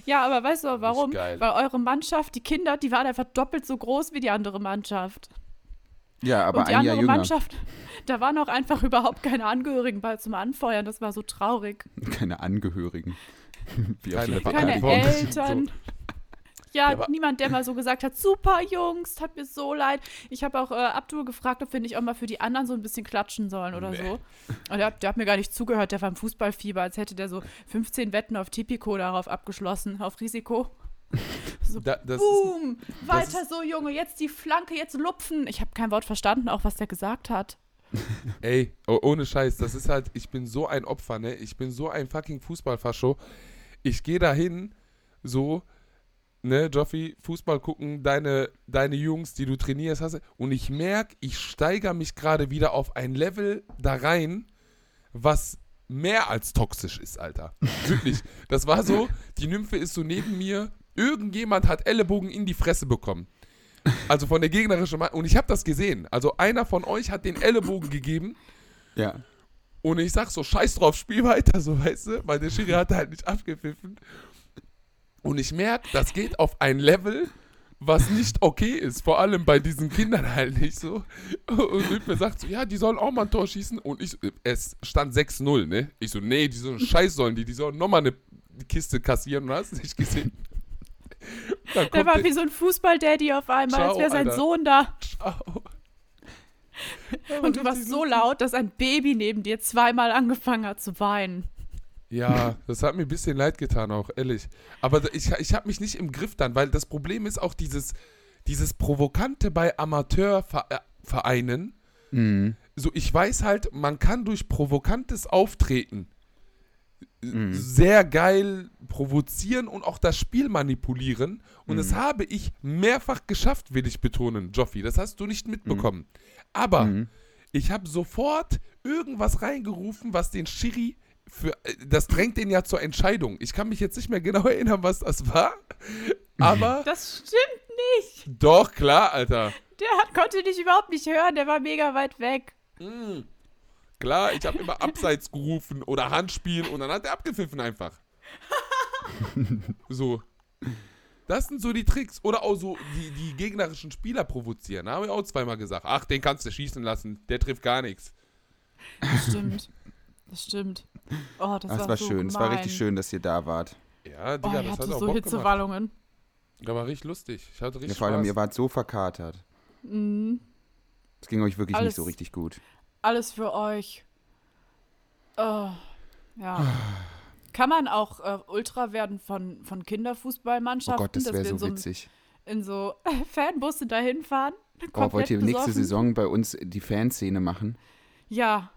Ja, aber weißt du warum? Weil eure Mannschaft, die Kinder, die waren einfach doppelt so groß wie die andere Mannschaft. Ja, aber und die ein Jahr andere jünger. Mannschaft, da waren auch einfach überhaupt keine Angehörigen bei zum Anfeuern. Das war so traurig. Keine Angehörigen. Wie Keine Keine Eltern. so. Ja, Ja, niemand, der mal so gesagt hat, super Jungs, tat mir so leid. Ich habe auch äh, Abdul gefragt, ob wir nicht auch mal für die anderen so ein bisschen klatschen sollen oder Nee. so. Und der, hat- der hat mir gar nicht zugehört, der war im Fußballfieber, als hätte der so 15 Wetten auf Tipico darauf abgeschlossen, auf Risiko. So, Da, ist, boom, das weiter so, Junge, jetzt die Flanke, jetzt lupfen. Ich habe kein Wort verstanden, auch was der gesagt hat. ey, oh, ohne Scheiß, das ist halt, ich bin so ein Opfer, ne? Ich bin so ein fucking Fußballfascho. Ich gehe dahin, so, ne, Joffi, Fußball gucken, deine, deine Jungs, die du trainierst, hast und ich merke, ich steigere mich gerade wieder auf ein Level da rein, was mehr als toxisch ist, Alter. Wirklich. Das war so, die Nymphe ist so neben mir, irgendjemand hat Ellenbogen in die Fresse bekommen. Also von der gegnerischen Mann. Und ich habe das gesehen. Also einer von euch hat den Ellenbogen gegeben Ja. und ich sag so, scheiß drauf, spiel weiter, so weißt du, weil der Schiri hat halt nicht abgepfiffen. Und ich merke, das geht auf ein Level, was nicht okay ist. Vor allem bei diesen Kindern halt nicht so. Und Lippe sagt so, ja, die sollen auch mal ein Tor schießen. Und ich, es stand 6-0, ne? Ich so, nee, die so einen Scheiß sollen die, die sollen nochmal eine Kiste kassieren. Und hast du nicht gesehen? Dann Der war der- wie so ein Fußballdaddy auf einmal, als Ciao, wäre sein Alter. Sohn da. Ciao. Und du warst so laut, dass ein Baby neben dir zweimal angefangen hat zu weinen. Ja, das hat mir ein bisschen leid getan auch, ehrlich. Aber ich, ich habe mich nicht im Griff dann, weil das Problem ist auch dieses, dieses Provokante bei Amateurvereinen. Mhm. So, ich weiß halt, man kann durch provokantes Auftreten Mhm. sehr geil provozieren und auch das Spiel manipulieren. Und das habe ich mehrfach geschafft, will ich betonen, Joffi. Das hast du nicht mitbekommen. Aber Mhm. ich habe sofort irgendwas reingerufen, was den Schiri für. äh, Das drängt den ja zur Entscheidung. Ich kann mich jetzt nicht mehr genau erinnern, was das war. Aber Das stimmt nicht. doch, klar, Alter. Der hat, konnte dich überhaupt nicht hören, der war mega weit weg. Mm. Klar, ich habe immer Abseits gerufen oder Handspiel und dann hat er abgepfiffen einfach. so. Das sind so die Tricks. Oder auch so die, die gegnerischen Spieler provozieren. Da habe ich auch zweimal gesagt. Ach, den kannst du schießen lassen. Der trifft gar nichts. Das stimmt. Das stimmt. Oh, das, Das war, war so schön. Es war richtig schön, dass ihr da wart. Ja, Oh, Digga, ich das hatte hat auch so Bock gemacht. Hitzewallungen. Da war richtig lustig. Ich hatte Ja, richtig vor allem, Spaß. ihr wart so verkatert. Mhm. Es ging euch wirklich Alles- nicht so richtig gut. Alles für euch. Oh, ja. Kann man auch äh, Ultra werden von, von Oh Kinderfußballmannschaften? Gott, das dass wäre so einem- witzig. In so Fanbusse dahin fahren? Oh, wollt ihr nächste? Saison bei uns die Fanszene machen? Ja.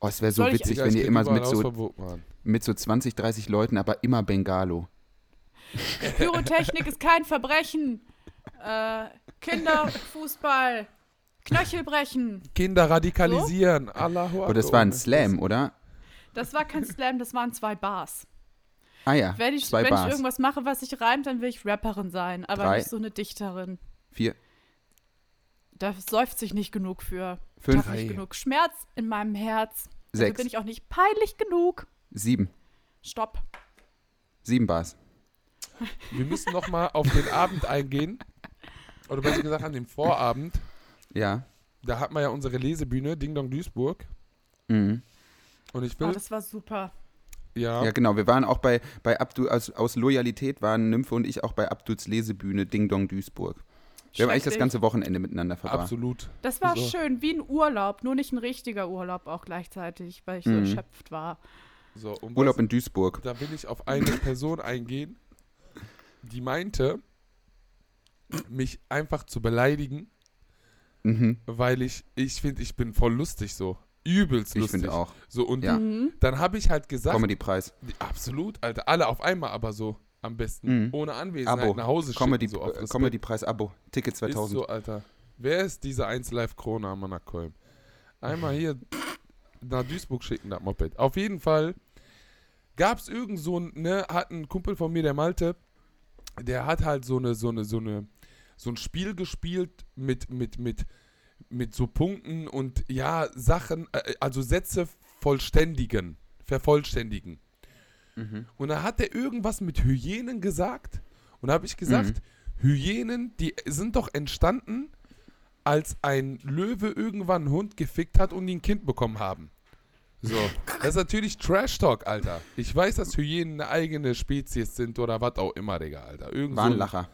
Oh, es wäre so Soll ich- witzig, Digga, wenn ihr immer überall mit so, Mann. mit so 20, 30 Leuten, aber immer Bengalo. Pyrotechnik ist kein Verbrechen. Äh, Kinderfußball. Knöchel brechen. Kinder radikalisieren. Allahu Oh, das Akbar. war ein Slam, oder? Das war kein Slam, das waren zwei Bars. Ah ja, Wenn ich, zwei wenn ich Bars. irgendwas mache, was sich reimt, dann will ich Rapperin sein, aber Drei. nicht so eine Dichterin. Vier, Da seufzt sich nicht genug für. Fünf, Hab nicht genug Schmerz in meinem Herz. Also Sechs. bin ich auch nicht peinlich genug. sieben. Stopp. Sieben Bars. Wir müssen noch mal auf den Abend eingehen. Oder besser gesagt an den Vorabend. Ja. Da hatten wir ja unsere Lesebühne, Ding Dong Duisburg. Mhm. Und ich Oh, will, das war super. ja, Ja, genau. Wir waren auch bei, bei Abdul, aus, aus Loyalität waren Nymphe und ich auch bei Abduls Lesebühne Ding Dong Duisburg. Wir haben eigentlich das ganze Wochenende miteinander verbracht. absolut. Das war So. schön, wie ein Urlaub, nur nicht ein richtiger Urlaub auch gleichzeitig, weil ich so Mhm. erschöpft war. So, um Urlaub was, in Duisburg. da will ich auf eine Person eingehen, die meinte, mich einfach zu beleidigen, Mhm. weil ich, ich finde, ich bin voll lustig so. Übelst Ich lustig. finde auch. So, und Ja. Mhm. dann habe ich halt gesagt, Comedy-Preis. absolut, Alter, alle auf einmal aber so am besten. Mhm. Ohne Anwesenheit Abo. nach Hause schicken, Comedy, so auf äh, Respekt. Comedy-Preis Abo. Ticket Ist 2000. so, Alter. Wer ist diese 1 Live Krone am Anakolm? Einmal hier nach Duisburg schicken, das Moped. Auf jeden Fall gab es irgend so ein, ne, hat ein Kumpel von mir, der Malte, der hat halt so eine, so eine, so eine, so ein Spiel gespielt mit, mit, mit, mit so Punkten und ja, Sachen, äh, also Sätze vollständigen, vervollständigen. Mhm. Und da hat er irgendwas mit Hyänen gesagt. Und da habe ich gesagt, Hyänen, die sind doch entstanden, als ein Löwe irgendwann einen Hund gefickt hat und die ein Kind bekommen haben. So, das ist natürlich Trash Talk, Alter. Ich weiß, dass Hyänen eine eigene Spezies sind oder was auch immer, Digga, Alter. Irgend War ein Lacher.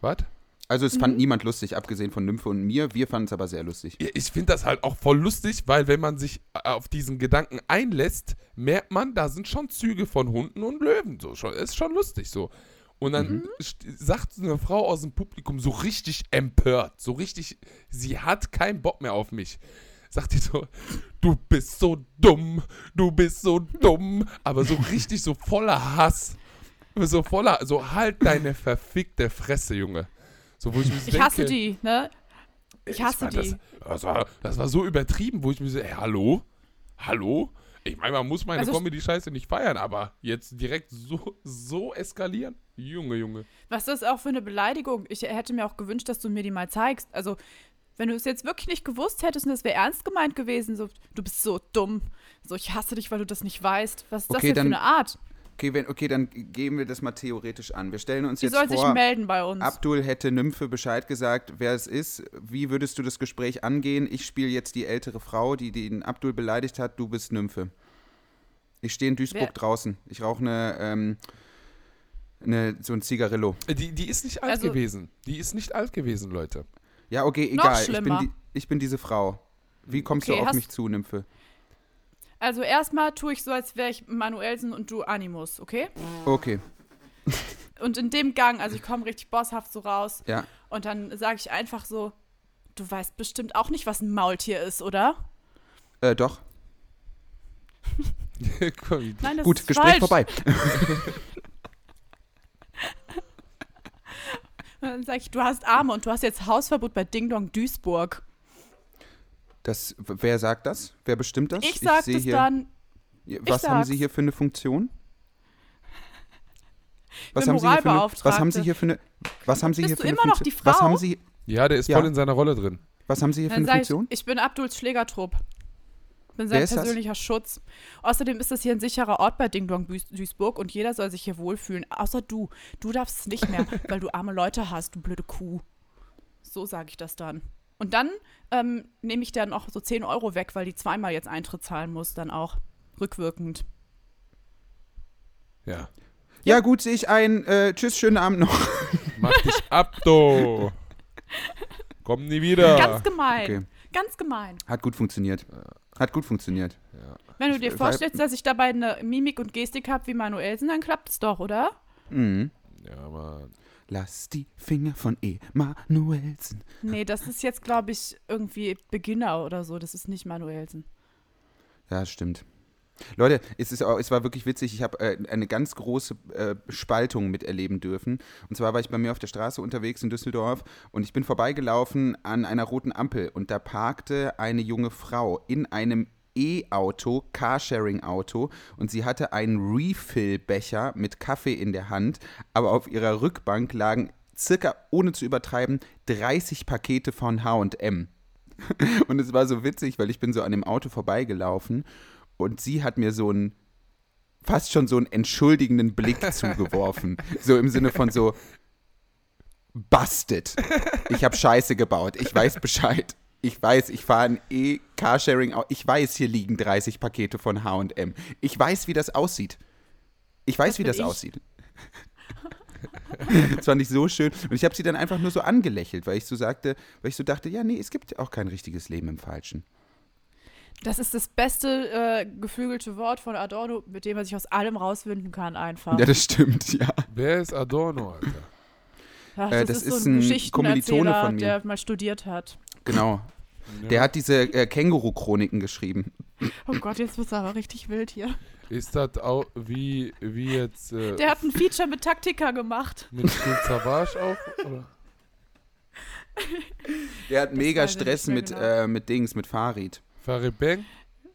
Was? Also es fand niemand lustig, abgesehen von Nymphe und mir. Wir fanden es aber sehr lustig. Ich finde das halt auch voll lustig, weil wenn man sich äh, auf diesen Gedanken einlässt, merkt man, da sind schon Züge von Hunden und Löwen. So, schon, ist schon lustig so. Und dann st- sagt eine Frau aus dem Publikum so richtig empört, so richtig, sie hat keinen Bock mehr auf mich. Sagt die so, du bist so dumm, du bist so dumm, aber so richtig so voller Hass. So voller, so halt deine verfickte Fresse, Junge. So, wo ich mir so Ich hasse denke, die, ne? Ich hasse war die. Das, das, war, das war so übertrieben, wo ich mir so, ey, hallo? Hallo? Ich meine, man muss meine Also- Comedy-Scheiße nicht feiern, aber jetzt direkt so, so eskalieren? Junge, Junge. Was ist das auch für eine Beleidigung? Ich hätte mir auch gewünscht, dass du mir die mal zeigst. Also, wenn du es jetzt wirklich nicht gewusst hättest und das wäre ernst gemeint gewesen, so, du bist so dumm. So, ich hasse dich, weil du das nicht weißt. Was ist das Okay, denn dann- für eine Art? Okay, wenn, okay, dann gehen wir das mal theoretisch an. Wir stellen uns Die jetzt soll sich vor, melden bei uns. Abdul hätte Nymphe Bescheid gesagt, wer es ist. Wie würdest du das Gespräch angehen? Ich spiele jetzt die ältere Frau, die den Abdul beleidigt hat. Du bist Nymphe. Ich stehe in Duisburg Wer- draußen. Ich rauche eine, ähm, eine, so ein Zigarillo. Die, die ist nicht alt Also- gewesen. Die ist nicht alt gewesen, Leute. Ja, okay, Noch egal. Ich bin, die, ich bin diese Frau. Wie kommst Okay, du auf mich zu, Nymphe? Also, erstmal tue ich so, als wäre ich Manuelsen und du Animus, okay? Okay, Und in dem Gang, also ich komme richtig bosshaft so raus ja. und dann sage ich einfach so, du weißt bestimmt auch nicht, was ein Maultier ist, oder? Äh, doch. Nein, das Gut, ist Gespräch falsch. vorbei. Und dann sage ich, du hast Arme und du hast jetzt Hausverbot bei Ding Dong Duisburg. Das, wer sagt das? Wer bestimmt das? Ich sag sehe das hier, dann, Was haben Sie sag's. hier für eine Funktion? Was bin haben, Sie hier für eine, was haben Sie hier für eine Was haben Sie Bist hier du für eine immer noch Funktion? die Was Frau? haben Sie Ja, der ist Ja. voll in seiner Rolle drin. Was haben Sie hier für dann eine sage ich, Funktion? ich bin Abduls Schlägertrupp. Bin Wer sein ist das? persönlicher Schutz. Außerdem ist das hier ein sicherer Ort bei Ding Dong Duis- Duisburg und jeder soll sich hier wohlfühlen. Außer du. Du darfst es nicht mehr, weil du arme Leute hast, du blöde Kuh. So sage ich das dann. Und dann ähm, nehme ich dann auch so 10 Euro weg, weil die zweimal jetzt Eintritt zahlen muss, dann auch rückwirkend. Ja. Ja, gut, sehe ich ein. Äh, tschüss, schönen Abend noch. Mach dich ab, du. Komm nie wieder. Ganz gemein. Okay. Ganz gemein. Hat gut funktioniert. Hat gut funktioniert. Wenn du Ich- dir weil- vorstellst, dass ich dabei eine Mimik und Gestik habe wie Manuelsen, dann klappt es doch, oder? Mhm. Ja, Mann. Lass die Finger von Emanuelsen. Nee, das ist jetzt, glaube ich, irgendwie Beginner oder so. Das ist nicht Manuelsen. Ja, das stimmt. Leute, es, ist auch, es war wirklich witzig. Ich habe äh, eine ganz große äh, Spaltung miterleben dürfen. Und zwar war ich bei mir auf der Straße unterwegs in Düsseldorf und ich bin vorbeigelaufen an einer roten Ampel und da parkte eine junge Frau in einem E-Auto, Carsharing-Auto und sie hatte einen Refill-Becher mit Kaffee in der Hand, aber auf ihrer Rückbank lagen circa, ohne zu übertreiben, 30 Pakete von H&M. Und es war so witzig, weil ich bin so an dem Auto vorbeigelaufen und sie hat mir so einen, fast schon so einen entschuldigenden Blick zugeworfen. So im Sinne von so, busted. Ich habe Scheiße gebaut. Ich weiß Bescheid. Ich weiß, ich fahre ein E-Carsharing. Ich weiß, hier liegen 30 Pakete von H&M. Ich weiß, wie das aussieht. Ich weiß, Das wie das ich. aussieht. das fand ich so schön. Und ich habe sie dann einfach nur so angelächelt, weil ich so sagte, weil ich so dachte, ja, nee, es gibt auch kein richtiges Leben im Falschen. Das ist das beste äh, geflügelte Wort von Adorno, mit dem man sich aus allem rauswinden kann, einfach. Ja, das stimmt, ja. Wer ist Adorno, Alter? Ach, äh, das, das ist so ist ein ein Geschichtenerzähler, von mir. der mal studiert hat. Genau. Der hat diese äh, Känguru-Chroniken geschrieben. Oh Gott, jetzt wird es aber richtig wild hier. Ist das auch wie, wie jetzt äh, Der hat ein Feature mit Taktika gemacht. mit Phil Savage auch? Oder? Der hat mega weiß ich Stress mit, genau. äh, mit Dings, mit Farid. Farid Bang?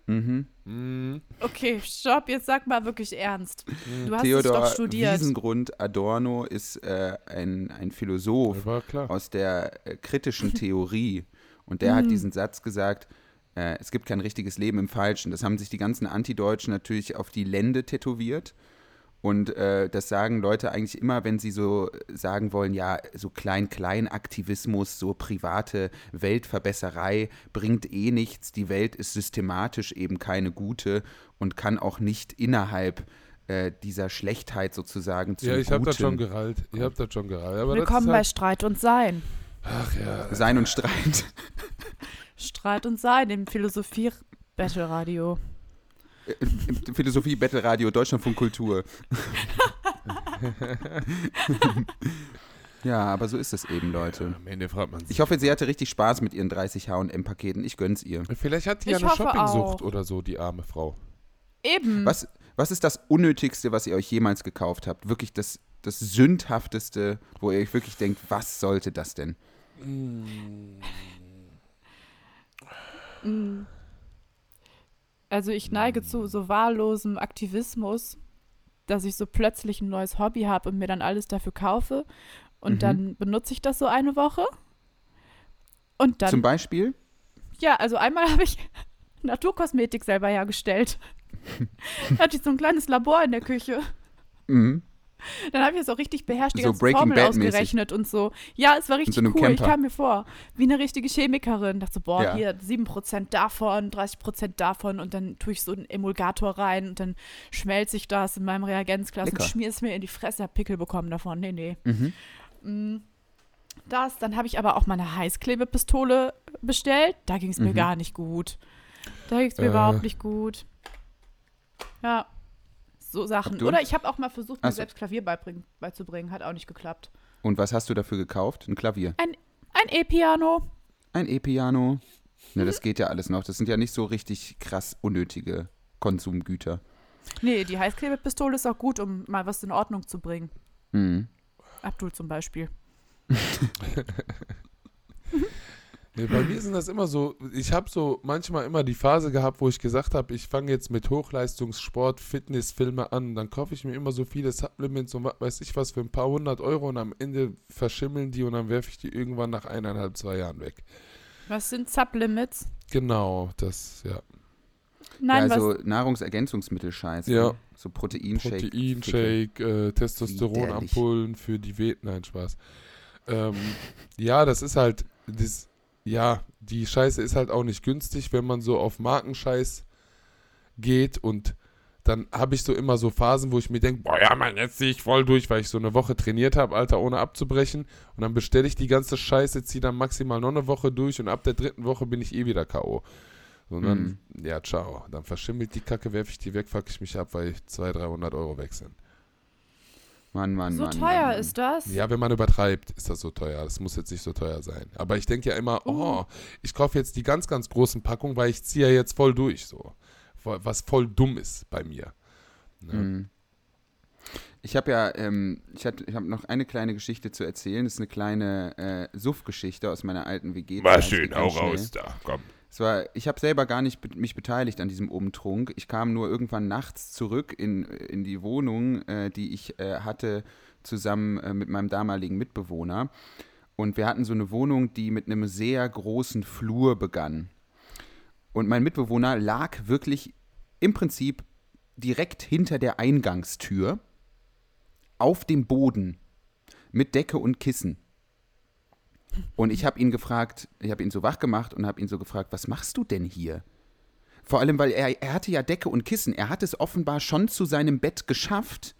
Mhm. Mhm. Okay, stopp, jetzt sag mal wirklich ernst. Du hast es Theodor doch studiert. Wiesengrund Adorno ist äh, ein, ein Philosoph aus der äh, kritischen Theorie. Und der hat diesen Satz gesagt, äh, es gibt kein richtiges Leben im Falschen. Das haben sich die ganzen Antideutschen natürlich auf die Lände tätowiert. Und äh, das sagen Leute eigentlich immer, wenn sie so sagen wollen, ja, so Klein-Klein-Aktivismus, so private Weltverbesserei bringt eh nichts. Die Welt ist systematisch eben keine gute und kann auch nicht innerhalb äh, dieser Schlechtheit sozusagen zum Ja, ich habe das schon gerallt. Ich habe das schon gerallt. Aber Willkommen das bei ist Streit und Sein. Ach ja. sein und Streit. Streit und Sein, Philosophie-Battle-Radio. Im Philosophie Battle Radio Deutschlandfunk Kultur. ja, aber so ist es eben, Leute. Am Ende fragt man sich. Ich hoffe, sie hatte richtig Spaß mit ihren 30 H&M-Paketen. Ich gönn's ihr. Vielleicht hat die ja Ich eine Shoppingsucht auch. oder so, die arme Frau. Eben. Was, was ist das Unnötigste, was ihr euch jemals gekauft habt? Wirklich das, das Sündhafteste, wo ihr euch wirklich denkt, was sollte das denn? Mm. Also ich neige zu so wahllosem Aktivismus, dass ich so plötzlich ein neues Hobby habe und mir dann alles dafür kaufe und Mhm. dann benutze ich das so eine Woche und dann Zum Beispiel? ja, also einmal habe ich Naturkosmetik selber hergestellt. da hatte ich so ein kleines Labor in der Küche. Mhm. Dann habe ich das auch richtig beherrscht, die So ganzen Breaking Formeln Bad mäßig. ausgerechnet und so. Ja, es war richtig so cool. Ich Camper. kam mir vor, wie eine richtige Chemikerin. Dachte so, boah, Ja. hier 7% davon, 30% davon und dann tue ich so einen Emulgator rein und dann schmelze ich das in meinem Reagenzglas Lecker. und schmier es mir in die Fresse, hab Pickel bekommen davon. Nee, nee. Mhm. Mm, Das, dann habe ich aber auch meine Heißklebepistole bestellt. Da ging es mir Mhm. gar nicht gut. Da ging es mir Äh. überhaupt nicht gut. Ja, so Sachen. du? Oder ich habe auch mal versucht, mir so. selbst Klavier beizubringen. Hat auch nicht geklappt. Und was hast du dafür gekauft? Ein Klavier. Ein E-Piano. Ein E-Piano. Ne, das geht ja alles noch. Das sind ja nicht so richtig krass unnötige Konsumgüter. Nee, die Heißklebepistole ist auch gut, um mal was in Ordnung zu bringen. Mhm. Abdul zum Beispiel. Nee, bei mir sind das immer so, ich habe so manchmal immer die Phase gehabt, wo ich gesagt habe, ich fange jetzt mit Hochleistungssport, Fitnessfilme an, dann kaufe ich mir immer so viele Supplements und was weiß ich was für ein paar hundert Euro und am Ende verschimmeln die und dann werfe ich die irgendwann nach eineinhalb, zwei Jahren weg. Was sind Sublimits? Genau, das, ja. Nein, ja, also was? Nahrungsergänzungsmittel-Scheiß. Ja. ne? So Proteinshake. Proteinshake, äh, Testosteronampullen für die Wehen, nein, Spaß. Ähm, ja, das ist halt, das, ja, die Scheiße ist halt auch nicht günstig, wenn man so auf Markenscheiß geht und dann habe ich so immer so Phasen, wo ich mir denke, boah ja, Mann, jetzt sehe ich voll durch, weil ich so eine Woche trainiert habe, Alter, ohne abzubrechen. Und dann bestelle ich die ganze Scheiße, ziehe dann maximal noch eine Woche durch und ab der dritten Woche bin ich eh wieder K.O. Und dann, ja, ciao. Dann verschimmelt die Kacke, werfe ich die weg, fuck ich mich ab, weil 200, 300 Euro weg sind. Mann, Mann, So Mann. teuer Mann, ist das? Ja, wenn man übertreibt, ist das so teuer. Das muss jetzt nicht so teuer sein. Aber ich denke ja immer, oh, ich kaufe jetzt die ganz, ganz großen Packungen, weil ich ziehe ja jetzt voll durch, so. Voll- Was voll dumm ist bei mir. Ne? Mhm. Ich habe ja, ähm, ich, habe noch eine kleine Geschichte zu erzählen. Das ist eine kleine äh, Suff-Geschichte aus meiner alten WG. War schön, hau raus da, komm. Es war, ich habe selber gar nicht mich beteiligt an diesem Umtrunk. Ich kam nur irgendwann nachts zurück in, in die Wohnung, äh, die ich äh, hatte, zusammen äh, mit meinem damaligen Mitbewohner. Und wir hatten so eine Wohnung, die mit einem sehr großen Flur begann. Und mein Mitbewohner lag wirklich im Prinzip direkt hinter der Eingangstür auf dem Boden mit Decke und Kissen. Und ich habe ihn gefragt, ich habe ihn so wach gemacht und habe ihn so gefragt, was machst du denn hier? Vor allem, weil er, er hatte ja Decke und Kissen. Er hat es offenbar schon zu seinem Bett geschafft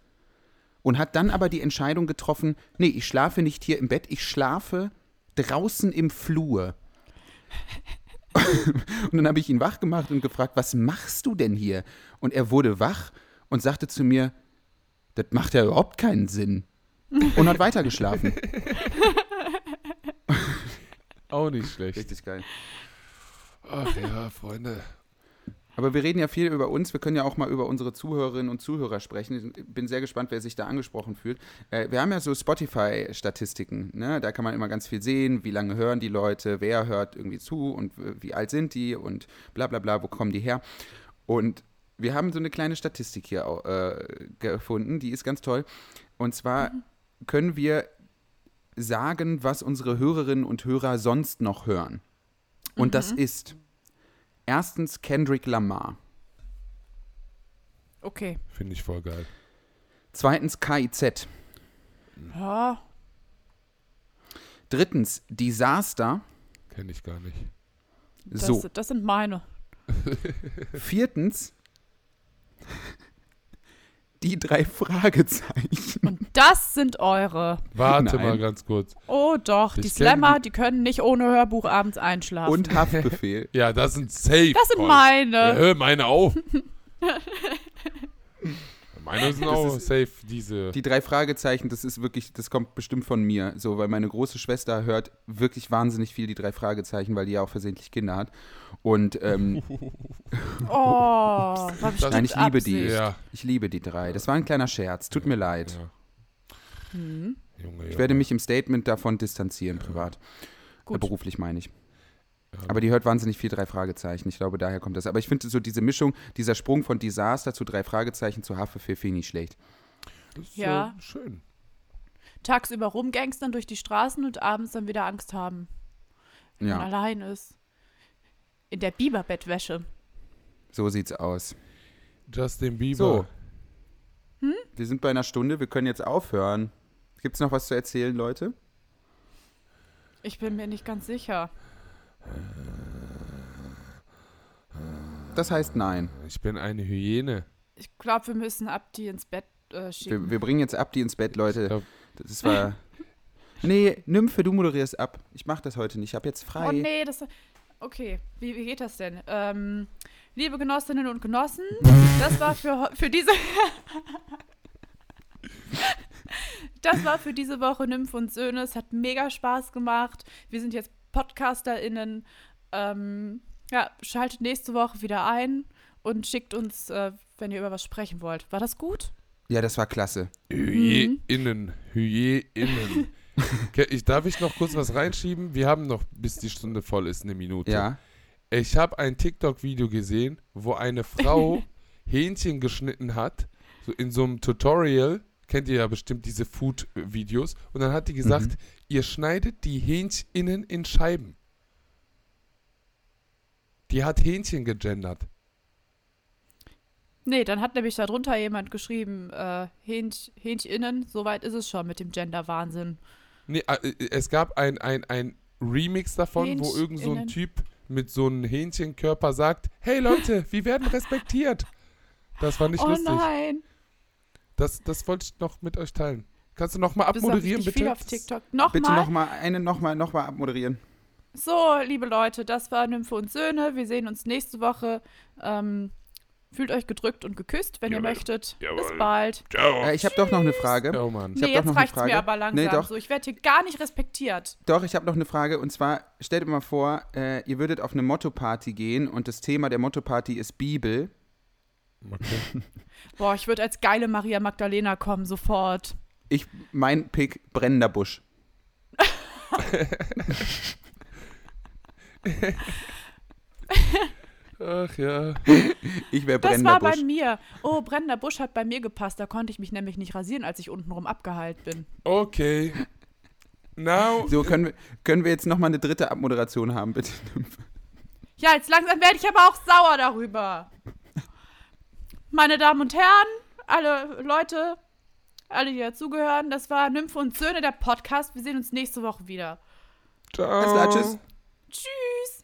und hat dann aber die Entscheidung getroffen, nee, ich schlafe nicht hier im Bett, ich schlafe draußen im Flur. und dann habe ich ihn wach gemacht und gefragt, was machst du denn hier? Und er wurde wach und sagte zu mir, das macht ja überhaupt keinen Sinn. Und hat weitergeschlafen. Auch nicht schlecht. Richtig geil. Ach ja, Freunde. Aber wir reden ja viel über uns. Wir können ja auch mal über unsere Zuhörerinnen und Zuhörer sprechen. Ich bin sehr gespannt, wer sich da angesprochen fühlt. Äh, wir haben ja so Spotify-Statistiken. Ne? Da kann man immer ganz viel sehen, wie lange hören die Leute, wer hört irgendwie zu und wie alt sind die und bla bla bla, wo kommen die her. Und wir haben so eine kleine Statistik hier äh, gefunden, die ist ganz toll. Und zwar können wir sagen, was unsere Hörerinnen und Hörer sonst noch hören. Und das ist erstens Kendrick Lamar, Okay. Finde ich voll geil. zweitens KIZ, Ja, drittens Disaster, Kenne ich gar nicht. das, so, das sind meine. viertens die drei Fragezeichen. Und das sind eure. Warte Nein. mal ganz kurz. Oh doch, Ich die Slammer, die können nicht ohne Hörbuch abends einschlafen. Und Haftbefehl. Ja, das sind safe. das sind meine. Ja, hör meine auf. meine sind Das auch ist- safe, diese. Die drei Fragezeichen, das ist wirklich, das kommt bestimmt von mir, so, weil meine große Schwester hört wirklich wahnsinnig viel die drei Fragezeichen, weil die ja auch versehentlich Kinder hat. Und ähm, Oh, war bestimmt Nein, ich liebe die. Absicht. ja. ich liebe die drei. Das war ein kleiner Scherz, tut mir leid. ja. Hm, Junge, Ich werde mich im Statement davon distanzieren, privat. Äh, gut. beruflich meine ich. Ja. Aber die hört wahnsinnig viel drei Fragezeichen. Ich glaube, daher kommt das. Aber ich finde so diese Mischung, dieser Sprung von Desaster zu drei Fragezeichen zu finde ich nicht schlecht. Das ist, Ja. äh, schön. Tagsüber rumgangstern durch die Straßen und abends dann wieder Angst haben, wenn man Ja, allein ist. In der Biberbettwäsche. so sieht's aus. Justin Bieber. So. Wir sind bei einer Stunde, wir können jetzt aufhören. Gibt es noch was zu erzählen, Leute? Ich bin mir nicht ganz sicher. Das heißt nein. Ich bin eine Hyäne. Ich glaube, wir müssen Abdi ins Bett äh, schicken. Wir, wir bringen jetzt Abdi ins Bett, Ich Leute. glaub, Das war. Nee, Nymphe, du moderierst ab. Ich mach das heute nicht. Ich habe jetzt frei. Oh nee, das. Okay, wie, wie geht das denn? Ähm, liebe Genossinnen und Genossen, das war für, für diese. das war für diese Woche Nymph und Söhne. Es hat mega Spaß gemacht. Wir sind jetzt PodcasterInnen. Ähm, ja, schaltet nächste Woche wieder ein und schickt uns, äh, wenn ihr über was sprechen wollt. War das gut? Ja, das war klasse. Hyänen. Hyänen. Okay, ich, darf ich noch kurz was reinschieben? Wir haben noch, bis die Stunde voll ist, eine Minute. Ja. Ich habe ein TikTok-Video gesehen, wo eine Frau Hähnchen geschnitten hat, so in so einem Tutorial. Kennt ihr ja bestimmt diese Food-Videos. Und dann hat die gesagt, Mhm. ihr schneidet die Hähnchen in Scheiben. Die hat Hähnchen gegendert. Nee, dann hat nämlich darunter jemand geschrieben, äh, Hähnch, Hähncheninnen, soweit ist es schon mit dem Gender-Wahnsinn. Nee, äh, es gab ein, ein, ein Remix davon, wo irgend so ein Hähncheninnen. Typ mit so einem Hähnchenkörper sagt, hey Leute, wir werden respektiert. Das war nicht oh lustig. nein, Das, das wollte ich noch mit euch teilen. Kannst du noch mal auch abmoderieren, bitte? viel auf TikTok. Nochmal. Bitte nochmal eine, nochmal, nochmal abmoderieren. So, liebe Leute, das war Nymphe und Söhne. Wir sehen uns nächste Woche. Ähm, fühlt euch gedrückt und geküsst, wenn ihr Jawohl. möchtet. Bis Jawohl. bald. Ciao. Äh, ich habe doch noch eine Frage. Oh Mann. Ich nee, doch jetzt noch eine reicht's mir Frage. aber langsam. Nee, doch. So, ich werde hier gar nicht respektiert. Doch, ich habe noch eine Frage. Und zwar, stellt euch mal vor, äh, ihr würdet auf eine Motto-Party gehen und das Thema der Motto-Party ist Bibel. Okay. Boah, ich würde als geile Maria Magdalena kommen, sofort. Ich, mein Pick, brennender Busch. Ach ja. Ich wäre Das brennender war bei Busch. mir. Oh, brennender Busch hat bei mir gepasst. Da konnte ich mich nämlich nicht rasieren, als ich untenrum abgeheilt bin. Okay. Now. So, können wir, können wir jetzt nochmal eine dritte Abmoderation haben, bitte? Ja, jetzt langsam werde ich aber auch sauer darüber meine Damen und Herren, alle Leute, alle, die dazugehören, das war Nymphe und Söhne, der Podcast. Wir sehen uns nächste Woche wieder. Ciao. Tschüss. Tschüss.